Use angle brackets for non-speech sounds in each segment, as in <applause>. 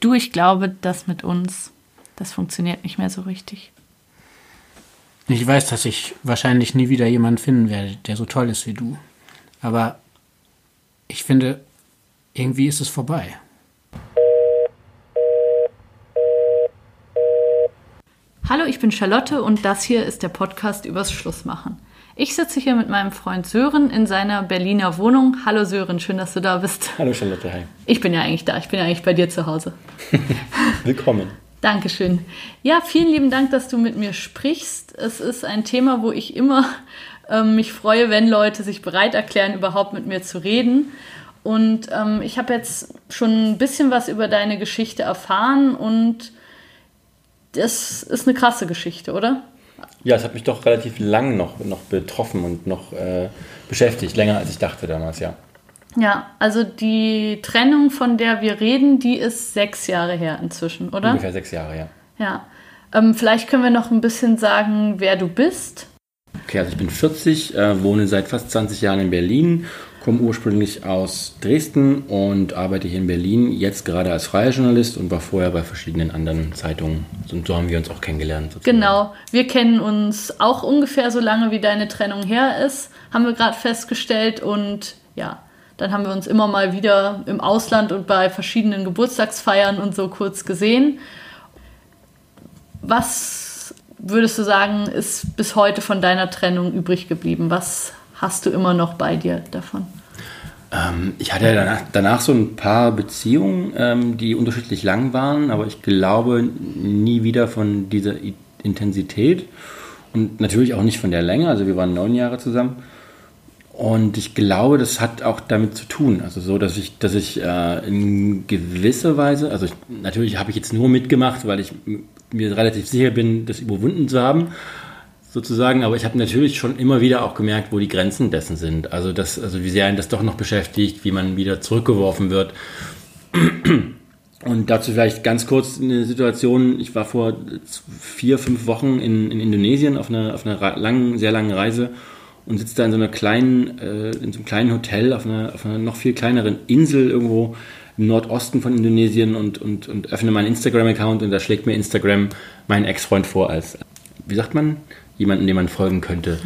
Du, ich glaube, das mit uns, das funktioniert nicht mehr so richtig. Ich weiß, dass ich wahrscheinlich nie wieder jemanden finden werde, der so toll ist wie du. Aber ich finde, irgendwie ist es vorbei. Hallo, ich bin Charlotte und das hier ist der Podcast übers Schlussmachen. Ich sitze hier mit meinem Freund Sören in seiner Berliner Wohnung. Hallo Sören, schön, dass du da bist. Hallo Charlotte, hi. Ich bin ja eigentlich da, ich bin ja eigentlich bei dir zu Hause. <laughs> Willkommen. Dankeschön. Ja, vielen lieben Dank, dass du mit mir sprichst. Es ist ein Thema, wo ich immer ähm, mich freue, wenn Leute sich bereit erklären, überhaupt mit mir zu reden. Und ähm, ich habe jetzt schon ein bisschen was über deine Geschichte erfahren und das ist eine krasse Geschichte, oder? Ja, es hat mich doch relativ lang noch, noch betroffen und noch äh, beschäftigt, länger als ich dachte damals, ja. Ja, also die Trennung, von der wir reden, die ist sechs Jahre her inzwischen, oder? Ungefähr sechs Jahre, ja. Ja. Ähm, vielleicht können wir noch ein bisschen sagen, wer du bist. Okay, also ich bin 40, äh, wohne seit fast 20 Jahren in Berlin, komme ursprünglich aus Dresden und arbeite hier in Berlin, jetzt gerade als freier Journalist und war vorher bei verschiedenen anderen Zeitungen. Und so haben wir uns auch kennengelernt. Sozusagen. Genau, wir kennen uns auch ungefähr so lange, wie deine Trennung her ist, haben wir gerade festgestellt und ja, dann haben wir uns immer mal wieder im Ausland und bei verschiedenen Geburtstagsfeiern und so kurz gesehen. Was würdest du sagen, ist bis heute von deiner Trennung übrig geblieben? Was hast du immer noch bei dir davon? Ähm, ich hatte danach, danach, so ein paar Beziehungen, ähm, die unterschiedlich lang waren, aber ich glaube nie wieder von dieser Intensität und natürlich auch nicht von der Länge. Also wir waren neun Jahre zusammen. Und ich glaube, das hat auch damit zu tun. Also so, dass ich, dass ich äh, in gewisser Weise, also ich, natürlich habe ich jetzt nur mitgemacht, weil ich mir relativ sicher bin, das überwunden zu haben, sozusagen. Aber ich habe natürlich schon immer wieder auch gemerkt, wo die Grenzen dessen sind. Also das, also wie sehr einen das doch noch beschäftigt, wie man wieder zurückgeworfen wird. Und dazu vielleicht ganz kurz eine Situation. Ich war vor vier, fünf Wochen in, in Indonesien auf einer, auf einer langen, sehr langen Reise und sitze da in so einer kleinen, äh, in so einem kleinen Hotel auf einer, auf einer noch viel kleineren Insel irgendwo im Nordosten von Indonesien und, und, und öffne meinen Instagram-Account und da schlägt mir Instagram meinen Ex-Freund vor als, wie sagt man, jemanden, dem man folgen könnte.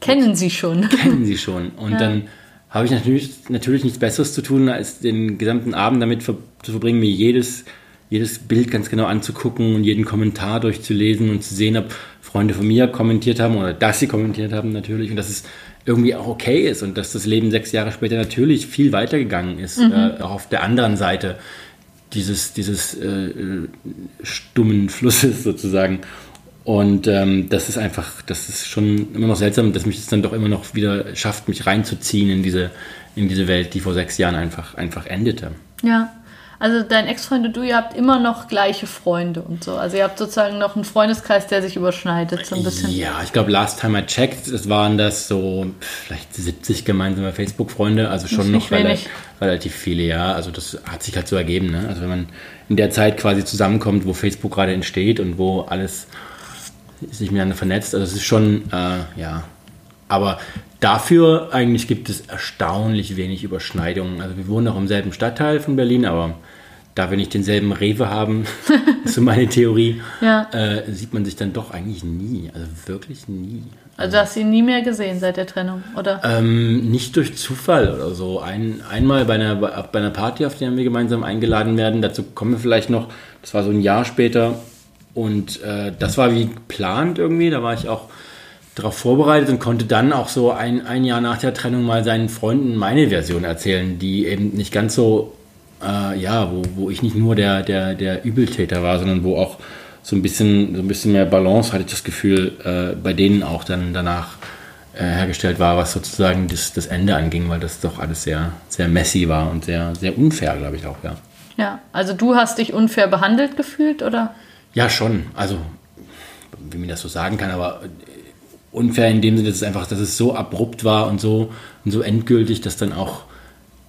Kennen Sie schon. <laughs> Kennen Sie schon. Und ja. dann habe ich natürlich, natürlich nichts Besseres zu tun, als den gesamten Abend damit ver zu verbringen, mir jedes, jedes Bild ganz genau anzugucken und jeden Kommentar durchzulesen und zu sehen, ob Freunde von mir kommentiert haben oder dass sie kommentiert haben natürlich und dass es irgendwie auch okay ist und dass das Leben sechs Jahre später natürlich viel weitergegangen ist, mhm. äh, auch auf der anderen Seite dieses, dieses äh, stummen Flusses <laughs> sozusagen. Und ähm, das ist einfach, das ist schon immer noch seltsam, dass mich das dann doch immer noch wieder schafft, mich reinzuziehen in diese, in diese Welt, die vor sechs Jahren einfach, einfach endete. Ja. Also dein Ex-Freund und du, ihr habt immer noch gleiche Freunde und so. Also ihr habt sozusagen noch einen Freundeskreis, der sich überschneidet, so ein bisschen. Ja, ich glaube, last time I checked, es waren das so vielleicht 70 gemeinsame Facebook-Freunde, also schon noch relativ, relativ, viele, ja. Also das hat sich halt so ergeben, ne? Also wenn man in der Zeit quasi zusammenkommt, wo Facebook gerade entsteht und wo alles sich miteinander vernetzt, also es ist schon, äh, ja. Aber dafür eigentlich gibt es erstaunlich wenig Überschneidungen. Also wir wohnen auch im selben Stadtteil von Berlin, aber da wir nicht denselben Rewe haben, <laughs> so meine Theorie, ja. äh, sieht man sich dann doch eigentlich nie. Also wirklich nie. Also, du hast ihn nie mehr gesehen seit der Trennung, oder? Ähm, nicht durch Zufall oder so. Ein, einmal bei einer, bei einer Party, auf der wir gemeinsam eingeladen werden. Dazu kommen wir vielleicht noch. Das war so ein Jahr später. Und äh, das war wie geplant irgendwie. Da war ich auch darauf vorbereitet und konnte dann auch so ein, ein Jahr nach der Trennung mal seinen Freunden meine Version erzählen, die eben nicht ganz so äh, ja, wo, wo ich nicht nur der, der, der Übeltäter war, sondern wo auch so ein bisschen, so ein bisschen mehr Balance, hatte ich das Gefühl, äh, bei denen auch dann danach äh, hergestellt war, was sozusagen das, das Ende anging, weil das doch alles sehr, sehr messy war und sehr, sehr unfair, glaube ich auch, ja. Ja, also du hast dich unfair behandelt gefühlt, oder? Ja, schon. Also, wie man das so sagen kann, aber unfair in dem Sinne, dass es einfach, dass es so abrupt war und so, und so endgültig, dass dann auch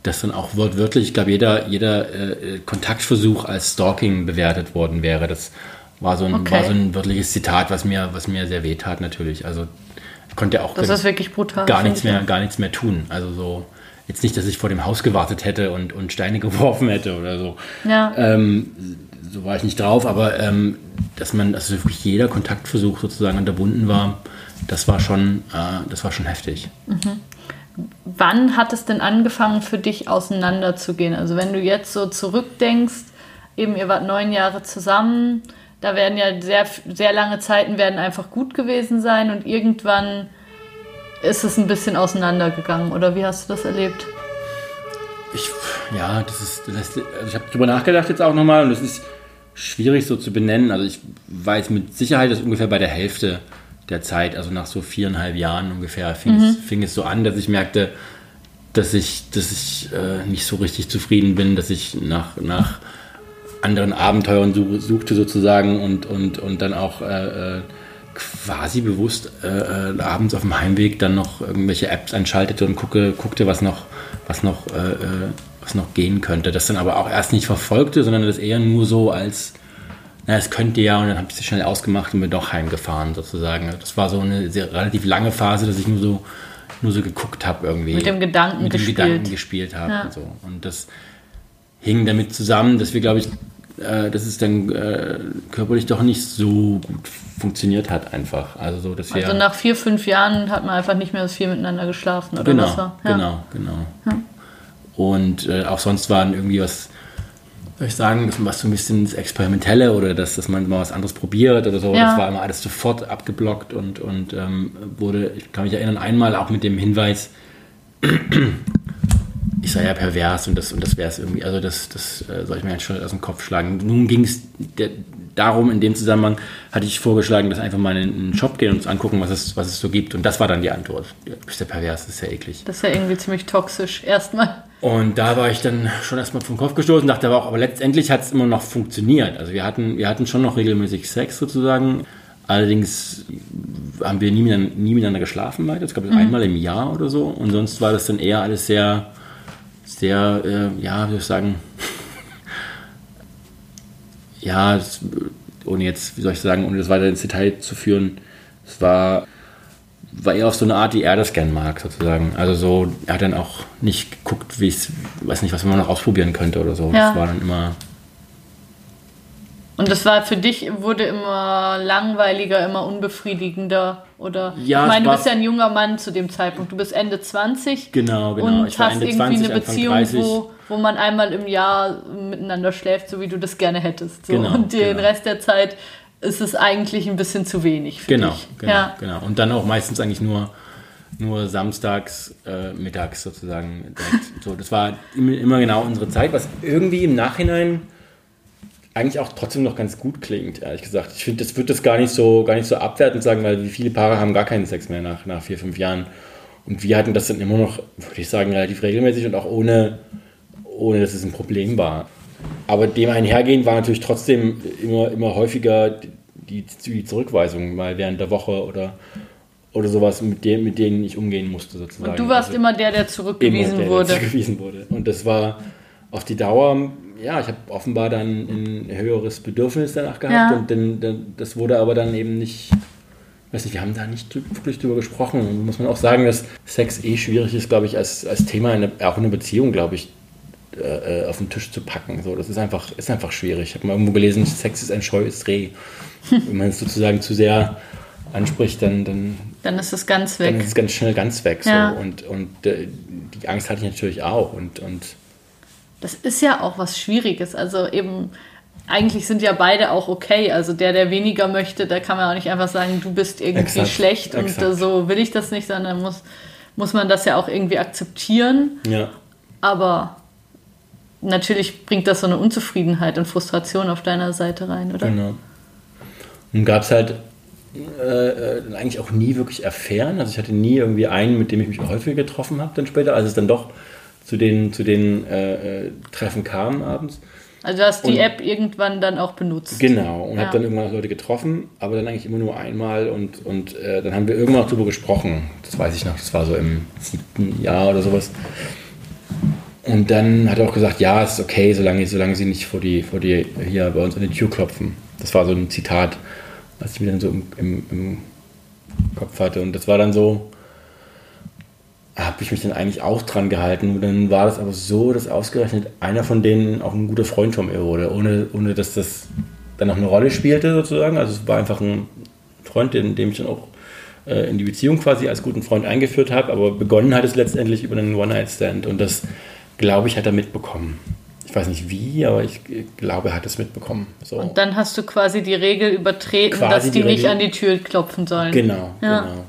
das dann auch wortwörtlich, ich glaube, jeder, jeder äh, Kontaktversuch als Stalking bewertet worden wäre. Das war so ein, okay. war so ein wörtliches Zitat, was mir, was mir sehr wehtat natürlich. Also konnte auch das ist brutal, gar nichts mehr, gar nichts mehr tun. Also so jetzt nicht, dass ich vor dem Haus gewartet hätte und, und Steine <laughs> geworfen hätte oder so. Ja. Ähm, so war ich nicht drauf, aber ähm, dass man, also wirklich jeder Kontaktversuch sozusagen unterbunden war, das war schon, äh, das war schon heftig. Wann hat es denn angefangen für dich auseinanderzugehen? Also wenn du jetzt so zurückdenkst, eben ihr wart neun Jahre zusammen, da werden ja sehr, sehr lange Zeiten werden einfach gut gewesen sein und irgendwann ist es ein bisschen auseinandergegangen oder wie hast du das erlebt? Ich, ja, das ist, das ist also ich habe drüber nachgedacht jetzt auch nochmal und es ist schwierig so zu benennen. Also ich weiß mit Sicherheit, dass ungefähr bei der Hälfte der Zeit, also nach so viereinhalb Jahren ungefähr, fing, es, fing es so an, dass ich merkte, dass ich, dass ich äh, nicht so richtig zufrieden bin, dass ich nach, nach anderen Abenteuern such, suchte sozusagen und, und, und dann auch äh, äh, quasi bewusst äh, äh, abends auf dem Heimweg dann noch irgendwelche Apps einschaltete und gucke, guckte, was noch, was noch, äh, was noch gehen könnte. Das dann aber auch erst nicht verfolgte, sondern das eher nur so als, na, es könnte ja, und dann habe ich es schnell ausgemacht und bin doch heimgefahren sozusagen. Das war so eine sehr, relativ lange Phase, dass ich nur so, nur so geguckt habe irgendwie. Mit dem Gedanken mit dem gespielt. Gedanken gespielt habe Ja. und so. Und das hing damit zusammen, dass wir, glaube ich, äh, dass es dann äh, körperlich doch nicht so gut funktioniert hat einfach. Also so, dass wir Also nach vier, fünf Jahren hat man einfach nicht mehr so viel miteinander geschlafen oder genau, was war? Ja. genau, genau. Und äh, auch sonst waren irgendwie was, soll ich sagen, das was so ein bisschen das Experimentelle oder das, dass man mal was anderes probiert oder so. Ja. Das war immer alles sofort abgeblockt und, und ähm, wurde, ich kann mich erinnern, einmal auch mit dem Hinweis, <clears throat> ich sei ja pervers und das, und das wäre es irgendwie, also das, das äh, soll ich mir jetzt schon aus dem Kopf schlagen. Nun ging es darum, in dem Zusammenhang hatte ich vorgeschlagen, dass einfach mal in einen Shop gehen und uns angucken, was es, was es so gibt. Und das war dann die Antwort. Du bist ja pervers, das ist ja eklig. Das ist ja irgendwie ziemlich toxisch. Erstmal. Und da war ich dann schon erstmal vom Kopf gestoßen, dachte aber auch, aber letztendlich hat es immer noch funktioniert. Also wir hatten, wir hatten schon noch regelmäßig Sex sozusagen. Allerdings haben wir nie miteinander, nie miteinander geschlafen weiter. Ich glaube, einmal im Jahr oder so. Und sonst war das dann eher alles sehr, sehr, äh, ja, wie soll ich sagen, <laughs> ja, es, ohne jetzt, wie soll ich sagen, ohne das weiter ins Detail zu führen, es war, war eher auf so eine Art, die er das gern mag, sozusagen. Also so, er hat dann auch nicht geguckt, wie es, weiß nicht, was man noch ausprobieren könnte oder so. Ja. Das war dann immer, Und das war für dich, wurde immer langweiliger, immer unbefriedigender, oder? Ja, ich meine, du bist ja ein junger Mann zu dem Zeitpunkt. Du bist Ende 20 genau, genau. und ich hast irgendwie 20, eine Anfang Beziehung, 30. wo, wo man einmal im Jahr miteinander schläft, so wie du das gerne hättest. So. Genau, und den genau. Rest der Zeit ist es eigentlich ein bisschen zu wenig für Genau, dich. genau, Ja. genau. Und dann auch meistens eigentlich nur, nur samstags, äh, mittags sozusagen. So, das war immer, genau unsere Zeit, was irgendwie im Nachhinein eigentlich auch trotzdem noch ganz gut klingt, ehrlich gesagt. Ich finde, das wird das gar nicht so, so abwertend sagen, weil viele Paare haben gar keinen Sex mehr nach, nach vier, fünf Jahren. Und wir hatten das dann immer noch, würde ich sagen, relativ regelmäßig und auch ohne, ohne dass es ein Problem war. Aber dem einhergehend war natürlich trotzdem immer, immer häufiger die, die Zurückweisung, mal während der Woche oder, oder sowas, mit, dem, mit denen ich umgehen musste sozusagen. Und du warst Also immer der, der immer zurückgewiesen der, wurde. Der zurückgewiesen wurde. Und das war auf die Dauer, ja, ich habe offenbar dann ein höheres Bedürfnis danach gehabt Ja. und dann, dann, das wurde aber dann eben nicht, weiß nicht, wir haben da nicht wirklich drüber gesprochen. Und muss man auch sagen, dass Sex eh schwierig ist, glaube ich, als, als Thema, in der, auch in einer Beziehung, glaube ich, äh, äh, auf den Tisch zu packen. So, das ist einfach, ist einfach schwierig. Ich habe mal irgendwo gelesen, Sex ist ein scheues Reh. <laughs> Wenn man es sozusagen zu sehr anspricht, dann, dann, Dann ist es ganz dann weg. ist es ganz schnell ganz weg. Ja. So. Und, und äh, die Angst hatte ich natürlich auch. Und, und Das ist ja auch was Schwieriges. Also eben, eigentlich sind ja beide auch okay. Also der, der weniger möchte, da kann man auch nicht einfach sagen, du bist irgendwie Exakt, schlecht und exakt. äh, so will ich das nicht, sondern muss, muss man das ja auch irgendwie akzeptieren. ja. Aber natürlich bringt das so eine Unzufriedenheit und Frustration auf deiner Seite rein, oder? Genau. Nun gab es halt äh, äh, eigentlich auch nie wirklich Affären. Also ich hatte nie irgendwie einen, mit dem ich mich häufiger getroffen habe dann später, als es dann doch zu den, zu den äh, äh, Treffen kam abends. Also du hast die Und- App irgendwann dann auch benutzt. Genau, und Ja. habe dann irgendwann Leute getroffen, aber dann eigentlich immer nur einmal und, und äh, dann haben wir irgendwann auch drüber gesprochen. Das weiß ich noch, das war so im siebten Jahr oder sowas. Und dann hat er auch gesagt, ja, es ist okay, solange, solange sie nicht vor die, vor die hier bei uns an die Tür klopfen. Das war so ein Zitat, was ich mir dann so im, im, im Kopf hatte. Und das war dann so, habe ich mich dann eigentlich auch dran gehalten. Und dann war das aber so, dass ausgerechnet einer von denen auch ein guter Freund von mir wurde, ohne, ohne dass das dann auch eine Rolle spielte sozusagen. Also es war einfach ein Freund, den, dem ich dann auch äh, in die Beziehung quasi als guten Freund eingeführt habe. Aber begonnen hat es letztendlich über einen One-Night-Stand. Und das, glaube ich, hat er mitbekommen. Ich weiß nicht wie, aber ich glaube, er hat es mitbekommen. So. Und dann hast du quasi die Regel übertreten, quasi dass die, die nicht an die Tür klopfen sollen. Genau, ja. genau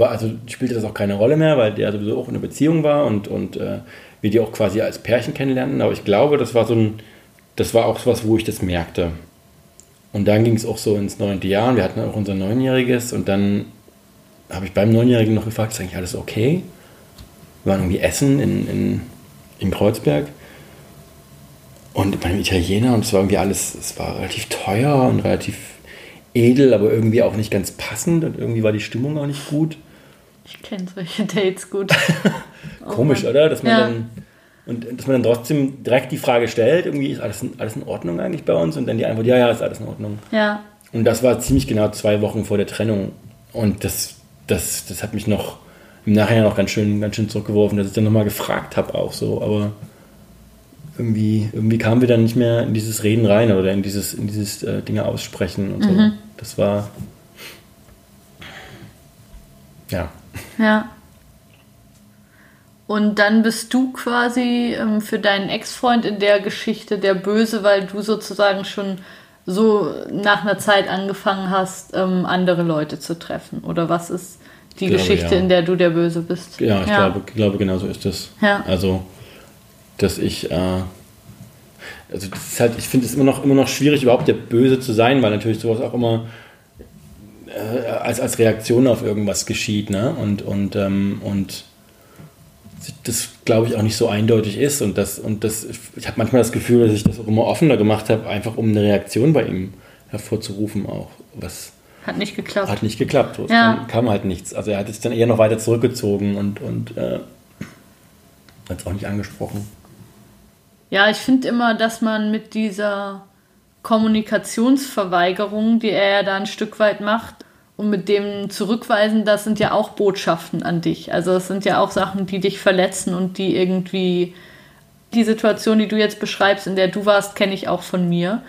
also spielte das auch keine Rolle mehr, weil der sowieso auch in einer Beziehung war und, und äh, wir die auch quasi als Pärchen kennenlernten. Aber ich glaube, das war so ein, das war auch so was, wo ich das merkte. Und dann ging es auch so ins neunte Jahr und wir hatten auch unser Neunjähriges und dann habe ich beim Neunjährigen noch gefragt, ist eigentlich alles okay? Wir waren irgendwie essen in, in, in Kreuzberg und bei einem Italiener und es war irgendwie alles, es war relativ teuer und relativ edel, aber irgendwie auch nicht ganz passend und irgendwie war die Stimmung auch nicht gut. Ich kenne solche Dates gut. <laughs> Komisch, oh oder? Dass man ja. dann und dass man dann trotzdem direkt die Frage stellt, irgendwie ist alles, alles in Ordnung eigentlich bei uns und dann die Antwort, ja, ja, ist alles in Ordnung. Ja. Und das war ziemlich genau zwei Wochen vor der Trennung und das, das, das hat mich noch im Nachhinein noch ganz schön, ganz schön zurückgeworfen, dass ich dann nochmal gefragt habe auch so, aber irgendwie, irgendwie kamen wir dann nicht mehr in dieses Reden rein oder in dieses, in dieses äh, Dinge aussprechen und so. Mhm. Das war. Ja. Ja. Und dann bist du quasi ähm, für deinen Ex-Freund in der Geschichte der Böse, weil du sozusagen schon so nach einer Zeit angefangen hast, ähm, andere Leute zu treffen. Oder was ist die glaube, Geschichte, ja. in der du der Böse bist? Ja, ich ja. Glaube, glaube, genau so ist es. Ja. Also, dass ich. Äh, also das ist halt, ich finde es immer noch, immer noch schwierig, überhaupt der Böse zu sein, weil natürlich sowas auch immer äh, als, als Reaktion auf irgendwas geschieht. Ne? Und, und, ähm, und das, glaube ich, auch nicht so eindeutig ist. Und, das, und das, ich habe manchmal das Gefühl, dass ich das auch immer offener gemacht habe, einfach um eine Reaktion bei ihm hervorzurufen auch. Was hat nicht geklappt. Hat nicht geklappt. Es ja. kam, kam, halt nichts. Also er hat sich dann eher noch weiter zurückgezogen und, und äh, hat es auch nicht angesprochen. Ja, ich finde immer, dass man mit dieser Kommunikationsverweigerung, die er ja da ein Stück weit macht, und mit dem Zurückweisen, das sind ja auch Botschaften an dich. Also es sind ja auch Sachen, die dich verletzen und die irgendwie die Situation, die du jetzt beschreibst, in der du warst, kenne ich auch von mir.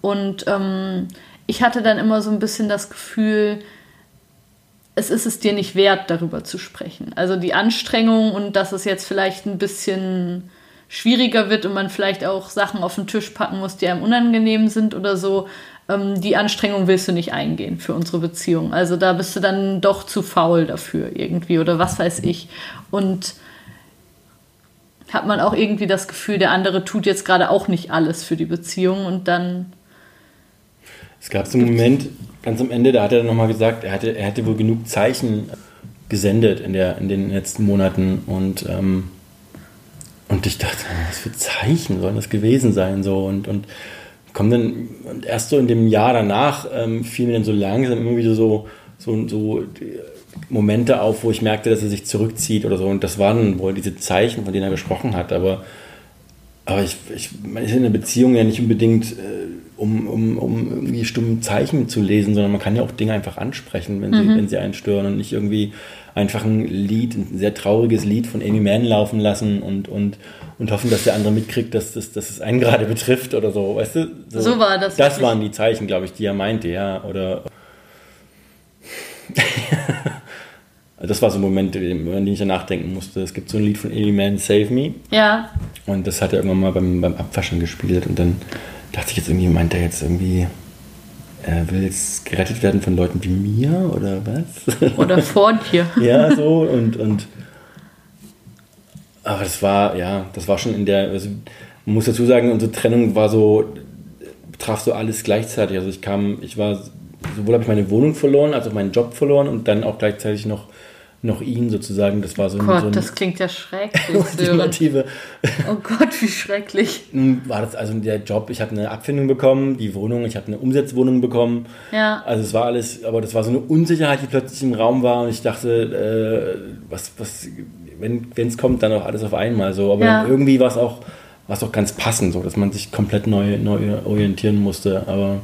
Und ähm, ich hatte dann immer so ein bisschen das Gefühl, es ist es dir nicht wert, darüber zu sprechen. Also die Anstrengung und dass es jetzt vielleicht ein bisschen schwieriger wird und man vielleicht auch Sachen auf den Tisch packen muss, die einem unangenehm sind oder so, ähm, die Anstrengung willst du nicht eingehen für unsere Beziehung. Also da bist du dann doch zu faul dafür irgendwie oder was weiß ich. Und hat man auch irgendwie das Gefühl, der andere tut jetzt gerade auch nicht alles für die Beziehung und dann. Es gab so einen Moment, ganz am Ende, da hat er nochmal gesagt, er hatte, er hätte wohl genug Zeichen gesendet in, der, in den letzten Monaten und ähm, und ich dachte, was für Zeichen sollen das gewesen sein? So und, und kommen dann, und erst so in dem Jahr danach ähm, fiel mir dann so langsam immer wieder so, so, so Momente auf, wo ich merkte, dass er sich zurückzieht oder so. Und das waren wohl diese Zeichen, von denen er gesprochen hat. Aber, aber ich, ich, man ist in einer Beziehung ja nicht unbedingt, äh, um, um, um irgendwie stumme Zeichen zu lesen, sondern man kann ja auch Dinge einfach ansprechen, wenn sie, mhm. wenn sie einen stören und nicht irgendwie einfach ein Lied, ein sehr trauriges Lied von Amy Mann laufen lassen und, und, und hoffen, dass der andere mitkriegt, dass, das, dass es einen gerade <laughs> betrifft oder so, weißt du? So, so war das. Das waren die Zeichen, glaube ich, die er meinte, ja, oder... <laughs> das war so ein Moment, über den ich ja nachdenken musste. Es gibt so ein Lied von Amy Mann, Save Me. Ja. Und das hat er irgendwann mal beim, beim Abwaschen gespielt und dann dachte ich jetzt irgendwie, meint er jetzt irgendwie er will jetzt gerettet werden von Leuten wie mir oder was? <laughs> Oder vor dir. ja, so und, und aber das war, ja, das war schon in der, also man muss dazu sagen, unsere Trennung war so, traf so alles gleichzeitig. Also ich kam, ich war, sowohl habe ich meine Wohnung verloren, als auch meinen Job verloren und dann auch gleichzeitig noch noch ihn sozusagen. Das war so, Gott, so ein, das klingt ja schrecklich. <laughs> ultimative. oh Gott, wie schrecklich. War das also der Job? Ich habe eine Abfindung bekommen, die Wohnung, ich habe eine Umsetzwohnung bekommen. Ja. Also es war alles, aber das war so eine Unsicherheit, die plötzlich im Raum war und ich dachte, äh, was, was, wenn es kommt, dann auch alles auf einmal so. Aber ja. irgendwie war es auch, auch ganz passend, so, dass man sich komplett neu, neu orientieren musste. Aber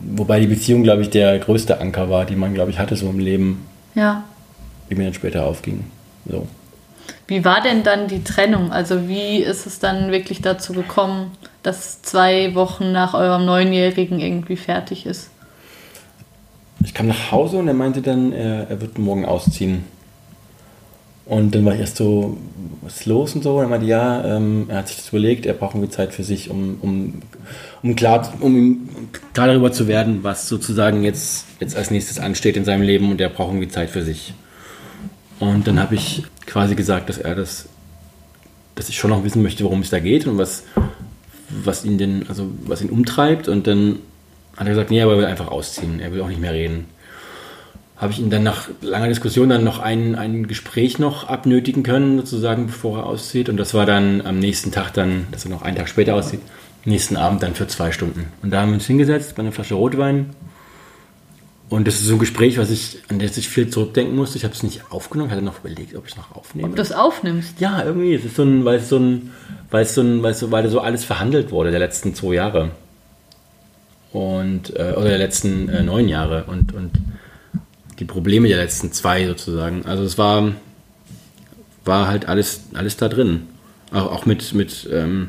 wobei die Beziehung, glaube ich, der größte Anker war, die man, glaube ich, hatte so im Leben. Ja die mir dann später aufging. So. Wie war denn dann die Trennung? Also wie ist es dann wirklich dazu gekommen, dass zwei Wochen nach eurem Neunjährigen irgendwie fertig ist? Ich kam nach Hause und er meinte dann, er, er wird morgen ausziehen. Und dann war ich erst so, was ist los und so. Und er meinte, ja, ähm, er hat sich das überlegt, er braucht irgendwie Zeit für sich, um, um, um, klar, um klar darüber zu werden, was sozusagen jetzt, jetzt als nächstes ansteht in seinem Leben und er braucht irgendwie Zeit für sich. Und dann habe ich quasi gesagt, dass er das, dass ich schon noch wissen möchte, worum es da geht und was, was ihn denn, also was ihn umtreibt. Und dann hat er gesagt, nee, aber er will einfach ausziehen, er will auch nicht mehr reden habe ich ihn dann nach langer Diskussion dann noch ein, ein Gespräch noch abnötigen können, sozusagen, bevor er auszieht. Und das war dann am nächsten Tag dann, dass er noch einen Tag später auszieht, nächsten Abend dann für zwei Stunden. Und da haben wir uns hingesetzt bei einer Flasche Rotwein. Und das ist so ein Gespräch, was ich, an das ich viel zurückdenken musste. Ich habe es nicht aufgenommen, ich hatte noch überlegt, ob ich es noch aufnehme. Ob du es aufnimmst? Ja, irgendwie. Es ist so ein, weil es so ein, weil es so ein, weil, so, weil so alles verhandelt wurde der letzten zwei Jahre. Und, äh, oder der letzten äh, neun Jahre. Und, und die Probleme der letzten zwei sozusagen. Also es war, war halt alles, alles da drin. Auch, auch mit, mit, ähm,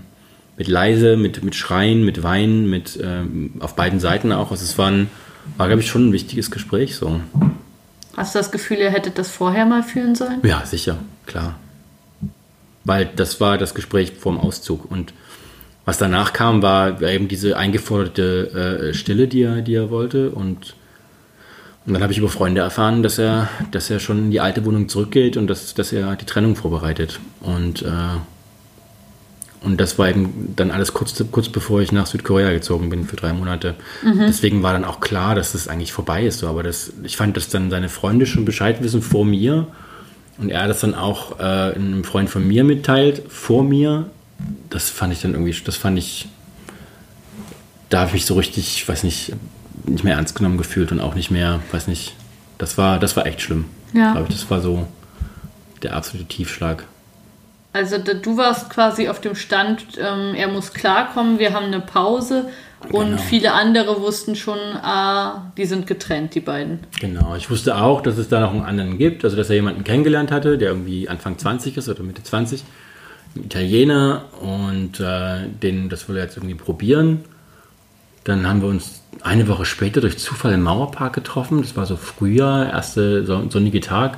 mit leise, mit, mit Schreien, mit Weinen, mit ähm, auf beiden Seiten auch. Also es war, ein, war glaube ich, schon ein wichtiges Gespräch so. Hast du das Gefühl, ihr hättet das vorher mal führen sollen? Ja, sicher, klar. Weil das war das Gespräch vorm Auszug. Und was danach kam, war eben diese eingeforderte äh, Stille, die er, die er wollte. Und und dann habe ich über Freunde erfahren, dass er, dass er schon in die alte Wohnung zurückgeht und dass, dass er die Trennung vorbereitet. Und, äh, und das war eben dann alles kurz, kurz bevor ich nach Südkorea gezogen bin für drei Monate. Mhm. Deswegen war dann auch klar, dass das eigentlich vorbei ist. So. Aber das, ich fand, dass dann seine Freunde schon Bescheid wissen vor mir und er das dann auch äh, einem Freund von mir mitteilt, vor mir. Das fand ich dann irgendwie, das fand ich, da habe ich mich so richtig, ich weiß nicht, nicht mehr ernst genommen gefühlt und auch nicht mehr, weiß nicht, das war, das war echt schlimm. Ja. Glaube ich, das war so der absolute Tiefschlag. Also du warst quasi auf dem Stand, ähm, er muss klarkommen, wir haben eine Pause und genau. viele andere wussten schon, ah, die sind getrennt, die beiden. Genau, ich wusste auch, dass es da noch einen anderen gibt, also dass er jemanden kennengelernt hatte, der irgendwie Anfang 20 ist oder Mitte 20, ein Italiener und äh, den, das will er jetzt irgendwie probieren. Dann haben wir uns eine Woche später durch Zufall im Mauerpark getroffen. Das war so Frühjahr, erster sonnige Tag.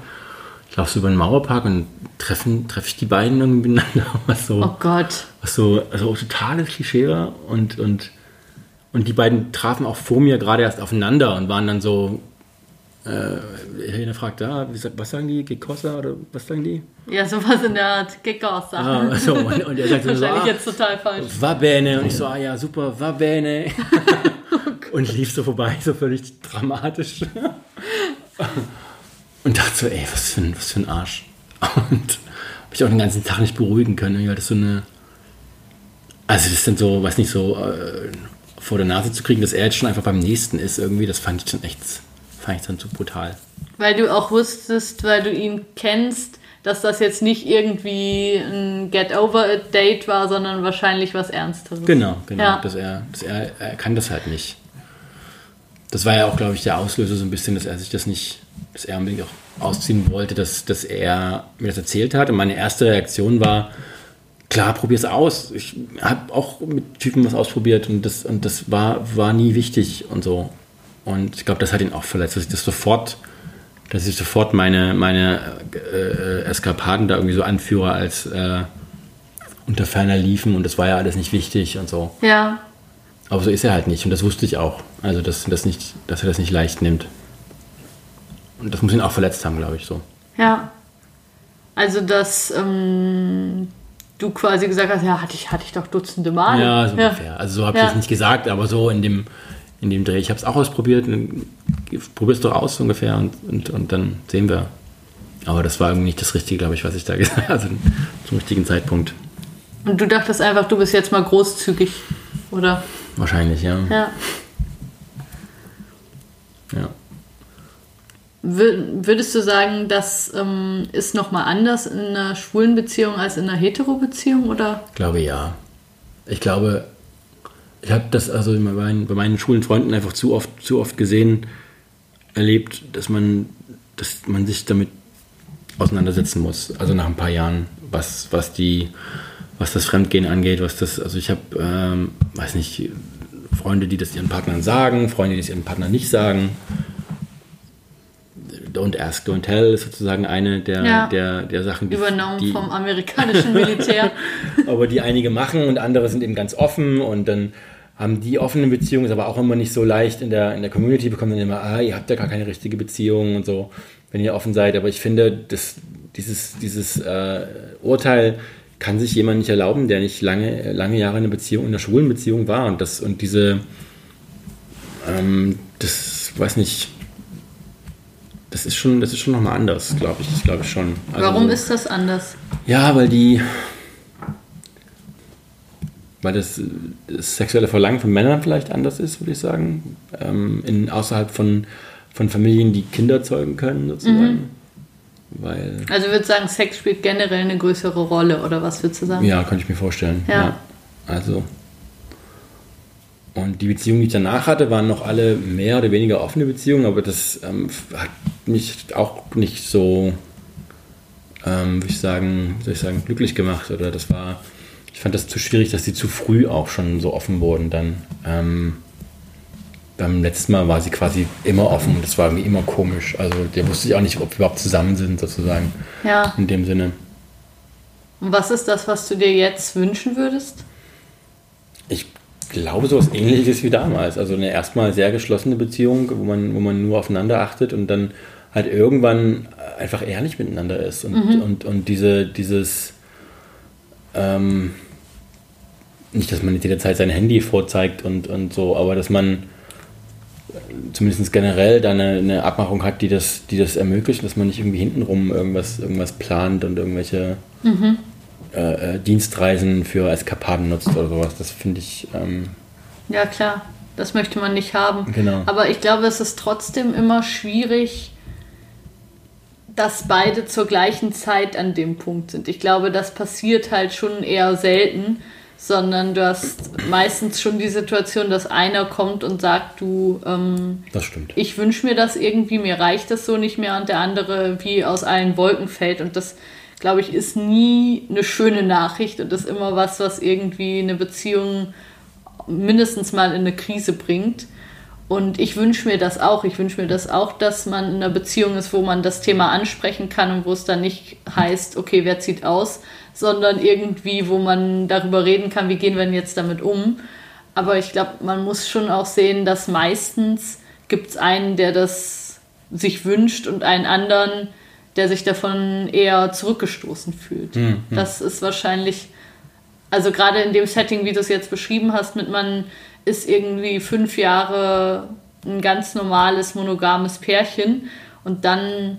Ich laufe so über den Mauerpark und treffen, treffe ich die beiden irgendwie miteinander. <laughs> Was so, oh Gott. Was so, also totales Klischee war. Und, und, und die beiden trafen auch vor mir gerade erst aufeinander und waren dann so äh, fragt da, was sagen die? Gekossa oder was sagen die? Ja, sowas in der Art. Gekossa. Ah, so, und, und er sagt <laughs> Wahrscheinlich so, ah, jetzt total falsch. Va bene. Und ich so, ah ja, super, va bene. <laughs> oh und lief so vorbei, so völlig dramatisch. Und dachte so, ey, was für ein, was für ein Arsch. Und habe ich auch den ganzen Tag nicht beruhigen können, weil das so eine. Also, das sind so, weiß nicht, so äh, vor der Nase zu kriegen, dass er jetzt schon einfach beim nächsten ist, irgendwie, das fand ich schon echt fand ich dann zu brutal. Weil du auch wusstest, weil du ihn kennst, dass das jetzt nicht irgendwie ein Get-Over-Date war, sondern wahrscheinlich was Ernsteres. Genau, genau. Ja. Dass er, dass er, er kann das halt nicht. Das war ja auch, glaube ich, der Auslöser so ein bisschen, dass er sich das nicht, dass er unbedingt auch ausziehen wollte, dass, dass er mir das erzählt hat. Und meine erste Reaktion war, klar, probier es aus. Ich habe auch mit Typen was ausprobiert und das, und das war, war nie wichtig und so. Und ich glaube, das hat ihn auch verletzt, dass ich das sofort, dass ich sofort meine, meine äh, Eskapaden da irgendwie so anführe als äh, unter ferner liefen und das war ja alles nicht wichtig und so. Ja. Aber so ist er halt nicht und das wusste ich auch. Also, dass, das nicht, dass er das nicht leicht nimmt. Und das muss ihn auch verletzt haben, glaube ich, so. Ja. Also, dass ähm, du quasi gesagt hast, ja, hatte ich, hatte ich doch Dutzende Mal. Ja, so ja. ungefähr. Also, so habe ich ja. das nicht gesagt, aber so in dem, in dem Dreh. Ich habe es auch ausprobiert. Probier es doch aus ungefähr und, und, und dann sehen wir. Aber das war irgendwie nicht das Richtige, glaube ich, was ich da <laughs> gesagt habe. Also zum richtigen Zeitpunkt. Und du dachtest einfach, du bist jetzt mal großzügig, oder? Wahrscheinlich, ja. Ja. Ja. Würdest du sagen, das ähm, ist nochmal anders in einer schwulen Beziehung als in einer hetero Beziehung, oder? Ich glaube ja. Ich glaube, ich habe das also bei meinen, bei meinen schwulen Freunden einfach zu oft, zu oft gesehen, erlebt, dass man, dass man sich damit auseinandersetzen muss. Also nach ein paar Jahren, was, was die, was das Fremdgehen angeht, was das, also ich habe, ähm, weiß nicht, Freunde, die das ihren Partnern sagen, Freunde, die es ihren Partnern nicht sagen. Don't ask, don't tell ist sozusagen eine der, Ja. der, der Sachen, die, Übernommen die, vom amerikanischen Militär. <laughs> aber die einige machen und andere sind eben ganz offen und dann haben die offene Beziehungen, ist aber auch immer nicht so leicht in der, in der Community, bekommen dann immer, ah, ihr habt ja gar keine richtige Beziehung und so, wenn ihr offen seid. Aber ich finde, das, dieses, dieses äh, Urteil kann sich jemand nicht erlauben, der nicht lange, lange Jahre in einer Beziehung, in einer schwulen Beziehung war. Und das, und diese, ähm, das, weiß nicht, das ist schon, das ist schon nochmal anders, glaube ich. Das glaube ich schon. Also- Warum ist das anders? ja, weil die. Weil das, das sexuelle Verlangen von Männern vielleicht anders ist, würde ich sagen. Ähm, in, außerhalb von, von Familien, die Kinder zeugen können, sozusagen. Weil. Also ich würde sagen, Sex spielt generell eine größere Rolle, oder was würdest du sagen? Ja, könnte ich mir vorstellen. Ja. Also. Und die Beziehungen, die ich danach hatte, waren noch alle mehr oder weniger offene Beziehungen, aber das ähm, hat mich auch nicht so, ähm, würde ich sagen, soll ich sagen, glücklich gemacht. Oder das war, ich fand das zu schwierig, dass die zu früh auch schon so offen wurden dann. Ähm, beim letzten Mal war sie quasi immer offen und das war irgendwie immer komisch. Also der wusste ich auch nicht, ob wir überhaupt zusammen sind, sozusagen. Ja. In dem Sinne. Und was ist das, was du dir jetzt wünschen würdest? Ich glaube, so was ähnliches wie damals. Also eine erstmal sehr geschlossene Beziehung, wo man, wo man nur aufeinander achtet und dann halt irgendwann einfach ehrlich miteinander ist. Und, und, und diese, dieses ähm, nicht, dass man nicht jederzeit sein Handy vorzeigt und, und so, aber dass man zumindest generell da eine, eine Abmachung hat, die das, die das ermöglicht, dass man nicht irgendwie hintenrum irgendwas, irgendwas plant und irgendwelche äh, äh, Dienstreisen für Eskapaden nutzt oder sowas. Das finde ich, ähm, Ja, klar. Das möchte man nicht haben. Genau. Aber ich glaube, es ist trotzdem immer schwierig, dass beide zur gleichen Zeit an dem Punkt sind. Ich glaube, das passiert halt schon eher selten, sondern du hast meistens schon die Situation, dass einer kommt und sagt, du, ähm, das stimmt. ich wünsche mir das irgendwie, mir reicht das so nicht mehr und der andere wie aus allen Wolken fällt und das glaube ich ist nie eine schöne Nachricht und ist immer was, was irgendwie eine Beziehung mindestens mal in eine Krise bringt. Und ich wünsche mir das auch. Ich wünsche mir das auch, dass man in einer Beziehung ist, wo man das Thema ansprechen kann und wo es dann nicht heißt, okay, wer zieht aus, sondern irgendwie, wo man darüber reden kann, wie gehen wir denn jetzt damit um. Aber ich glaube, man muss schon auch sehen, dass meistens gibt es einen, der das sich wünscht und einen anderen, der sich davon eher zurückgestoßen fühlt. Das ist wahrscheinlich, also gerade in dem Setting, wie du es jetzt beschrieben hast, mit man ist irgendwie fünf Jahre ein ganz normales monogames Pärchen und dann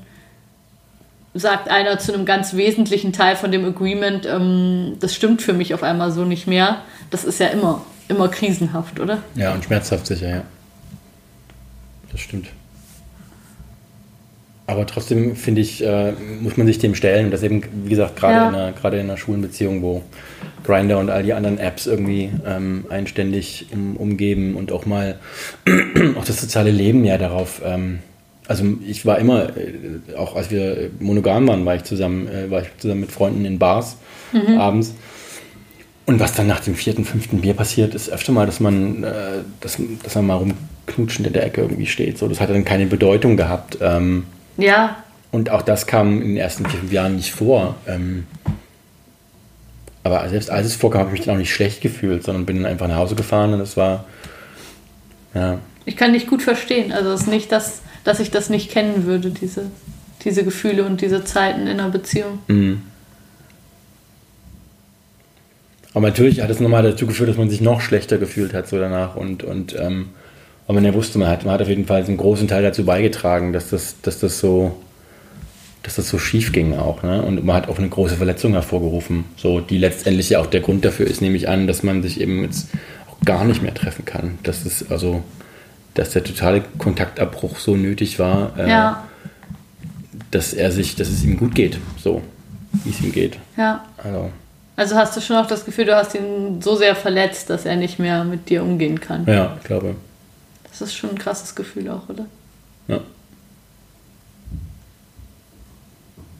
sagt einer zu einem ganz wesentlichen Teil von dem Agreement, ähm, das stimmt für mich auf einmal so nicht mehr. Das ist ja immer, immer krisenhaft, oder? Ja, und schmerzhaft sicher, ja. Das stimmt. Aber trotzdem finde ich, äh, muss man sich dem stellen. Und das eben, wie gesagt, gerade Ja. in, einer, gerade in einer schwulen Beziehung, wo Grinder und all die anderen Apps irgendwie ähm, einständig um, umgeben und auch mal <clears throat> auch das soziale Leben ja darauf. Ähm, also ich war immer, äh, auch als wir monogam waren, war ich zusammen, äh, war ich zusammen mit Freunden in Bars abends. Und was dann nach dem vierten, fünften Bier passiert, ist öfter mal, dass man, äh, dass, dass man mal rumknutschend in der Ecke irgendwie steht. So, das hat dann keine Bedeutung gehabt. Ähm, Ja, und auch das kam in den ersten vier, fünf Jahren nicht vor. Ähm, aber selbst als es vorkam, habe ich mich dann auch nicht schlecht gefühlt, sondern bin dann einfach nach Hause gefahren und es war, ja, ich kann dich gut verstehen. Also es ist nicht, dass, dass ich das nicht kennen würde, diese, diese Gefühle und diese Zeiten in einer Beziehung. Mhm. Aber natürlich hat es nochmal dazu geführt, dass man sich noch schlechter gefühlt hat so danach und, und ähm, aber man wusste, man hat, man hat auf jeden Fall einen großen Teil dazu beigetragen, dass das, dass das so dass das so schief ging auch. Ne? Und man hat auch eine große Verletzung hervorgerufen, so die letztendlich ja auch der Grund dafür ist, nehme ich an, dass man sich eben jetzt auch gar nicht mehr treffen kann. Dass es also, dass der totale Kontaktabbruch so nötig war, äh, Ja, dass er sich, dass es ihm gut geht, so wie es ihm geht. ja. Also, Also hast du schon auch das Gefühl, du hast ihn so sehr verletzt, dass er nicht mehr mit dir umgehen kann. ja, ich glaube. Das ist schon ein krasses Gefühl auch, oder? Ja.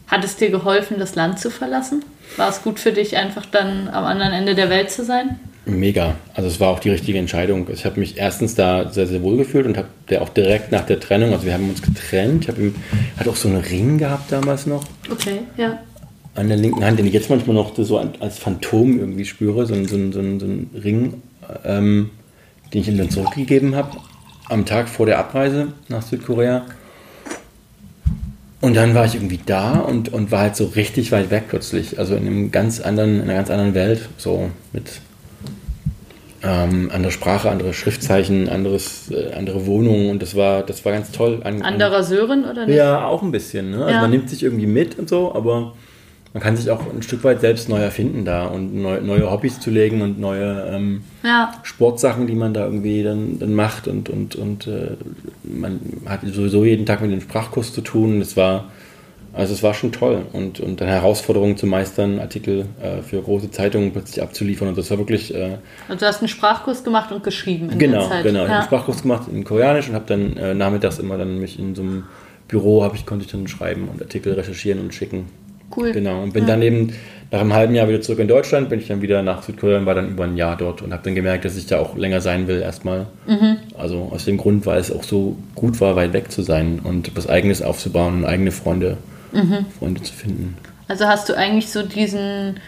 Hat es dir geholfen, das Land zu verlassen? War es gut für dich, einfach dann am anderen Ende der Welt zu sein? Mega. Also es war auch die richtige Entscheidung. Ich habe mich erstens da sehr, sehr wohl gefühlt und habe der auch direkt nach der Trennung, also wir haben uns getrennt. Ich habe ihm, hat auch so einen Ring gehabt damals noch. Okay, ja. An der linken Hand, den ich jetzt manchmal noch so als Phantom irgendwie spüre, so ein, so ein, so ein, so ein Ring, ähm, den ich ihm dann zurückgegeben habe, am Tag vor der Abreise nach Südkorea. Und dann war ich irgendwie da und, und war halt so richtig weit weg plötzlich. Also in einem ganz anderen, in einer ganz anderen Welt, so mit ähm, andere Sprache, andere Schriftzeichen, anderes, äh, andere Wohnungen und das war, das war ganz toll. An, Anderer Sören oder nicht? Ja, auch ein bisschen. Ne? Also ja. man nimmt sich irgendwie mit und so, aber man kann sich auch ein Stück weit selbst neu erfinden da und neu, neue Hobbys zu legen und neue ähm, ja. Sportsachen, die man da irgendwie dann, dann macht und, und, und äh, man hat sowieso jeden Tag mit dem Sprachkurs zu tun. Es war also es war schon toll und, und dann Herausforderungen zu meistern, Artikel äh, für große Zeitungen plötzlich abzuliefern und das war wirklich... Äh, also du hast einen Sprachkurs gemacht und geschrieben in genau, der Zeit. Genau, ja. ich habe einen Sprachkurs gemacht in Koreanisch und habe dann äh, nachmittags immer dann mich in so einem Büro, ich, konnte ich dann schreiben und Artikel recherchieren und schicken. Cool. Genau, und bin ja. dann eben nach einem halben Jahr wieder zurück in Deutschland, bin ich dann wieder nach Südkorea und war dann über ein Jahr dort und habe dann gemerkt, dass ich da auch länger sein will erstmal. Mhm. Also aus dem Grund, weil es auch so gut war, weit weg zu sein und was Eigenes aufzubauen und eigene Freunde mhm. Freunde zu finden. Also hast du eigentlich so diesen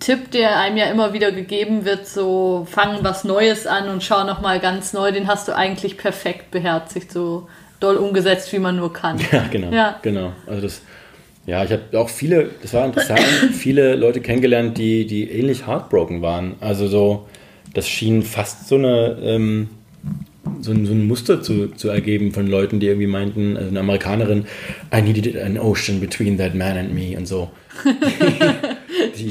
Tipp, der einem ja immer wieder gegeben wird, so fangen was Neues an und schau nochmal ganz neu, den hast du eigentlich perfekt beherzigt, so doll umgesetzt, wie man nur kann. <laughs> Ja, genau. Ja. genau. Also das, ja, ich habe auch viele, das war interessant, <coughs> viele Leute kennengelernt, die, die ähnlich heartbroken waren. Also so, das schien fast so eine ähm, so ein, so ein Muster zu, zu ergeben von Leuten, die irgendwie meinten, also eine Amerikanerin, I needed an ocean between that man and me und so. <laughs>